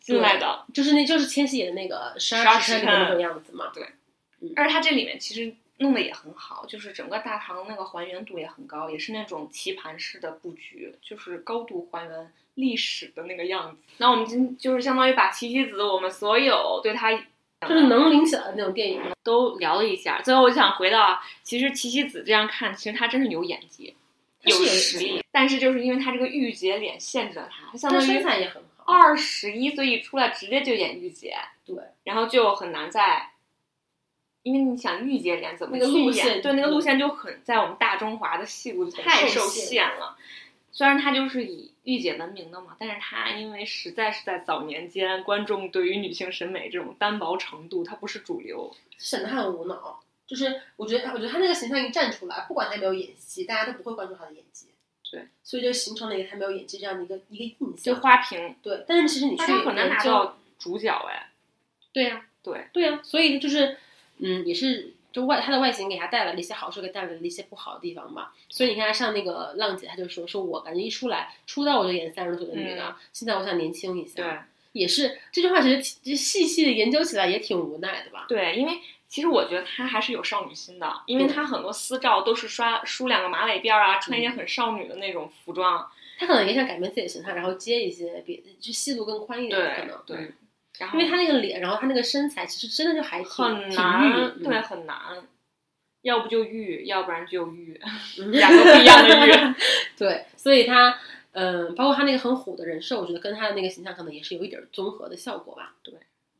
进来的。就是那就是千玺演的那个十十二时辰里面那辰种样子嘛。对而且他这里面其实弄得也很好，就是整个大堂那个还原度也很高，也是那种棋盘式的布局，就是高度还原历史的那个样子。那我们今就是相当于把七七子我们所有对他就是能联想的那种电影，都聊了一下。最后我就想回到啊，其实七七子这样看，其实他真是有演技，有实力，但是就是因为他这个御姐脸限制了他，他相当于材也很好。二十一岁一出来直接就演御姐，对，然后就很难在，因为你想御姐脸怎么那个路线对那个路线就很在我们大中华的戏路就太受受限限了。虽然她就是以御姐闻名的嘛，但是她因为实在是在早年间观众对于女性审美这种单薄程度，它不是主流。显得他很无脑。就是我觉得，我觉得他那个形象一站出来，不管他有没有演戏，大家都不会关注他的演技。对，所以就形成了一个他没有演技这样的一个一个印象就象。花瓶，对，但是其实你去很难，拿到主角哎。对呀、对对呀、所以就是，嗯，也是就外他的外形给他带来了一些好处，给带来了一些不好的地方吧。所以你看，他上那个浪姐，他就说说我感觉一出来出道我就演三十岁的女的，现在我想年轻一下。对，也是这句话，其实其实细细的研究起来也挺无奈的吧？对，因为其实我觉得她还是有少女心的，因为她很多私照都是刷梳两个马尾辫儿啊，穿一些很少女的那种服装。她可能也想改变自己的形象，然后接一些别就戏路更宽一点，对可能对嗯然后因为他那个脸，然后他那个身材，其实真的就还挺挺很难，嗯对，很难。要不就玉，要不然就玉，嗯两个不一样的玉。对，所以他嗯、包括他那个很虎的人设，我觉得跟他的那个形象可能也是有一点综合的效果吧。对，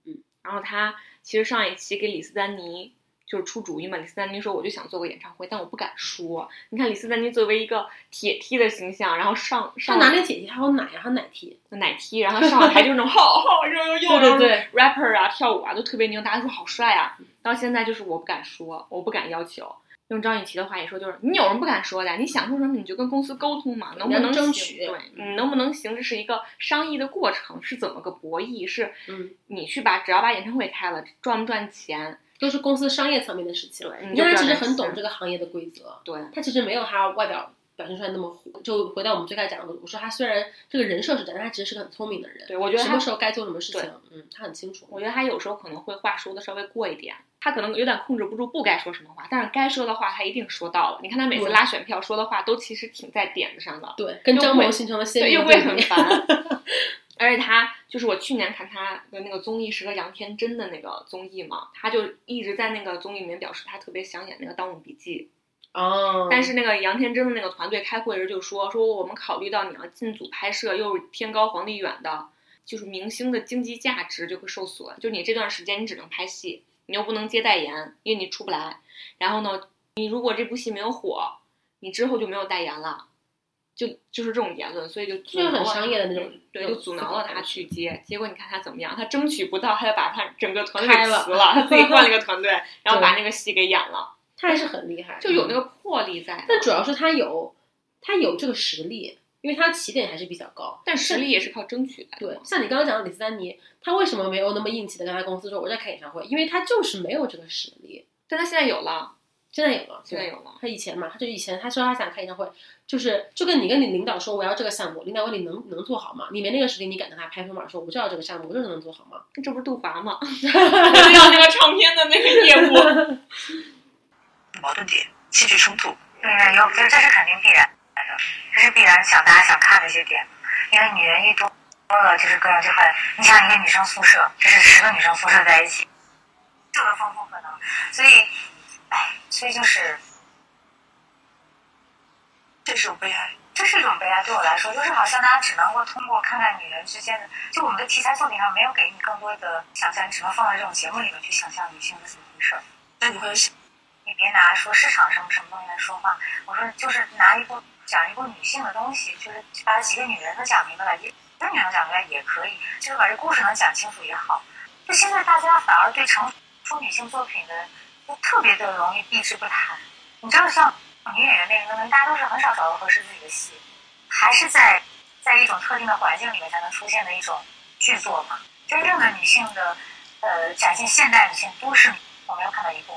嗯然后他其实上一期给李斯丹妮就是出主意嘛，李斯丹妮说我就想做个演唱会，但我不敢说。你看李斯丹妮作为一个铁梯的形象，然后上他上拿那铁梯，还有奶啊，还有奶梯，奶梯，然后上了台就是那种吼吼呦呦呦，对对对，rapper 啊跳舞啊都特别牛，大家说好帅啊。到现在就是我不敢说，我不敢要求。用张雨绮的话也说，就是你有什么不敢说的？你想说什么你就跟公司沟通嘛，能不能行争取对，你能不能行？这是一个商议的过程，是怎么个博弈？是嗯，你去把只要把演唱会开了，赚不赚钱？都是公司商业层面的事情。了你看他其实很懂这个行业的规则，对，他其实没有他外表表现出来那么虎。就回到我们最开始讲的，我说他虽然这个人设是这样，但他其实是个很聪明的人。对我觉得什么时候该做什么事情，嗯，他很清楚。我觉得他有时候可能会话说的稍微过一点，他可能有点控制不住不该说什么话，但是该说的话他一定说到了。你看他每次拉选票说的话都其实挺在点子上的。对，跟张萌形成了鲜对，明又会很。烦。而且他就是我去年看他的那个综艺是和杨天真的那个综艺嘛，他就一直在那个综艺里面表示他特别想演那个《盗墓笔记》，哦，但是那个杨天真的那个团队开会时就说说我们考虑到你要进组拍摄，又是天高皇帝远的，就是明星的经济价值就会受损，就你这段时间你只能拍戏，你又不能接代言，因为你出不来。然后呢，你如果这部戏没有火，你之后就没有代言了。就就是这种言论，所以就就很商业的那种嗯对，就阻挠了他去接。结果你看他怎么样，他争取不到，他就把他整个团队开了了，他 自己换了一个团队，然后把那个戏给演了，他还是很厉害，就有那个魄力在。但主要是他有，他有这个实力，因为他起点还是比较高。但实力也是靠争取来的对。，像你刚刚讲的李斯丹妮，他为什么没有那么硬气的跟他公司说我在开演唱会？因为他就是没有这个实力。但他现在有了，现在有了，现在有了。他以前嘛，他就以前他说他想开演唱会，就是就跟你跟你领导说我要这个项目，领导问你能能做好吗？你没那个实力，你敢跟他拍拍马说我就要这个项目，我就是能做好吗？这不是杜华吗？就是要那个唱片的那个业务。矛盾点、戏剧冲突。对对，有，这这是肯定必然的，这是必然想大家想看的一些点，因为女人一多多了，就是各种就会，你想一个女生宿舍，就是十个女生宿舍在一起，这个丰富可能，所以，哎，所以就是这是种悲哀。这是一种悲哀，对我来说，就是好像大家只能够通过看看女人之间的，就我们的题材作品上没有给你更多的想象，你只能放在这种节目里面去想象女性是怎么回事儿。那你会想，你别拿说市场什么什么东西来说话，我说就是拿一部讲一部女性的东西，就是把几个女人都讲明白了，一个女人讲明白也可以，就是把这故事能讲清楚也好。就现在大家反而对成熟女性作品的就特别的容易避之不谈。你知道，像女演员那个，大家都是很少找到合适自己的戏，还是在在一种特定的环境里面才能出现的一种剧作嘛。真正的女性的，呃，展现现代女性都市，我没有看到一部。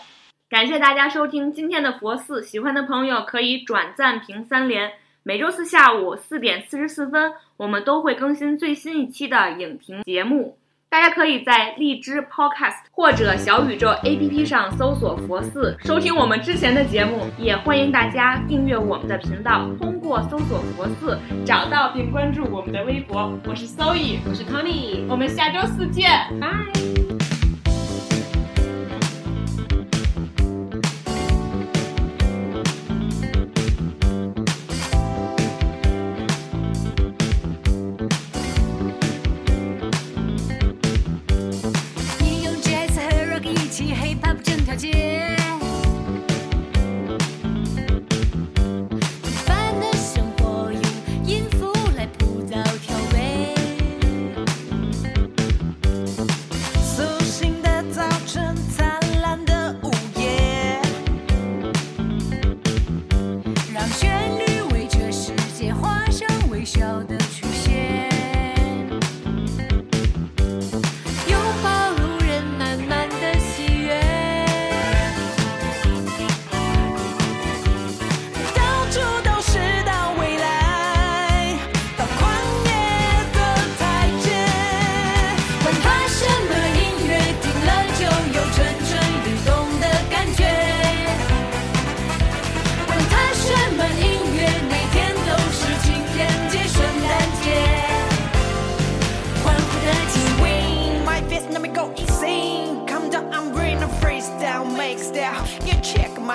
感谢大家收听今天的佛寺，喜欢的朋友可以转赞评三连。每周四下午四点四十四分，我们都会更新最新一期的影评节目。大家可以在荔枝 Podcast 或者小宇宙 APP 上搜索“佛寺”，收听我们之前的节目。也欢迎大家订阅我们的频道，通过搜索“佛寺”找到并关注我们的微博。我是 Zoe，我是 Tony，我们下周四见，拜。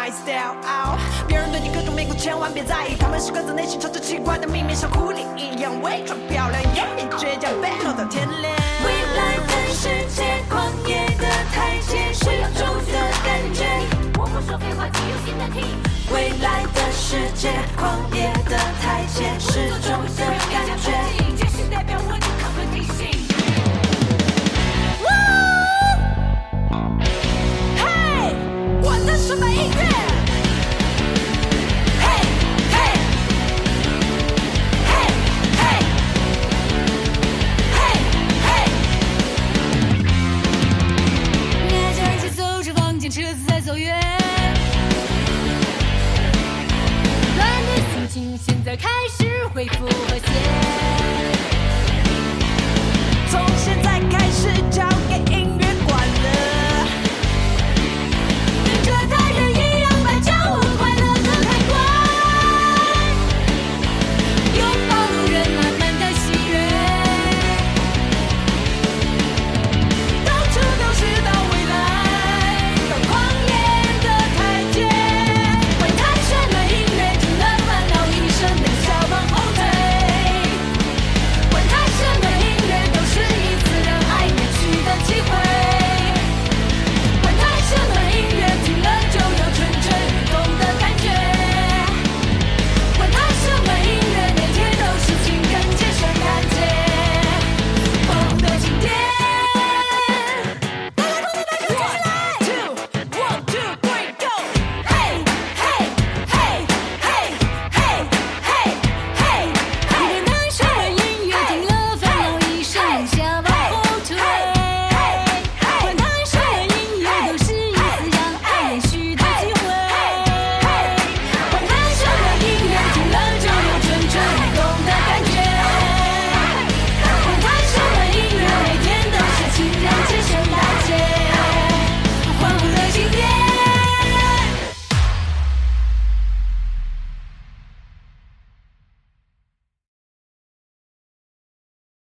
myself out。别人对你各种面孔千万别在意，他们是各自内心超级奇怪的秘密，像狐狸一样伪装漂亮，有你倔强背后的天亮。未来全世界狂野的台阶，是一种的感觉。我不说废话，你用心的听。未来的世界狂野的台阶，是一种的感觉。这是代表我的 competition。Woo! Hey，我的审美？现在开始恢复和谐。从现在开始加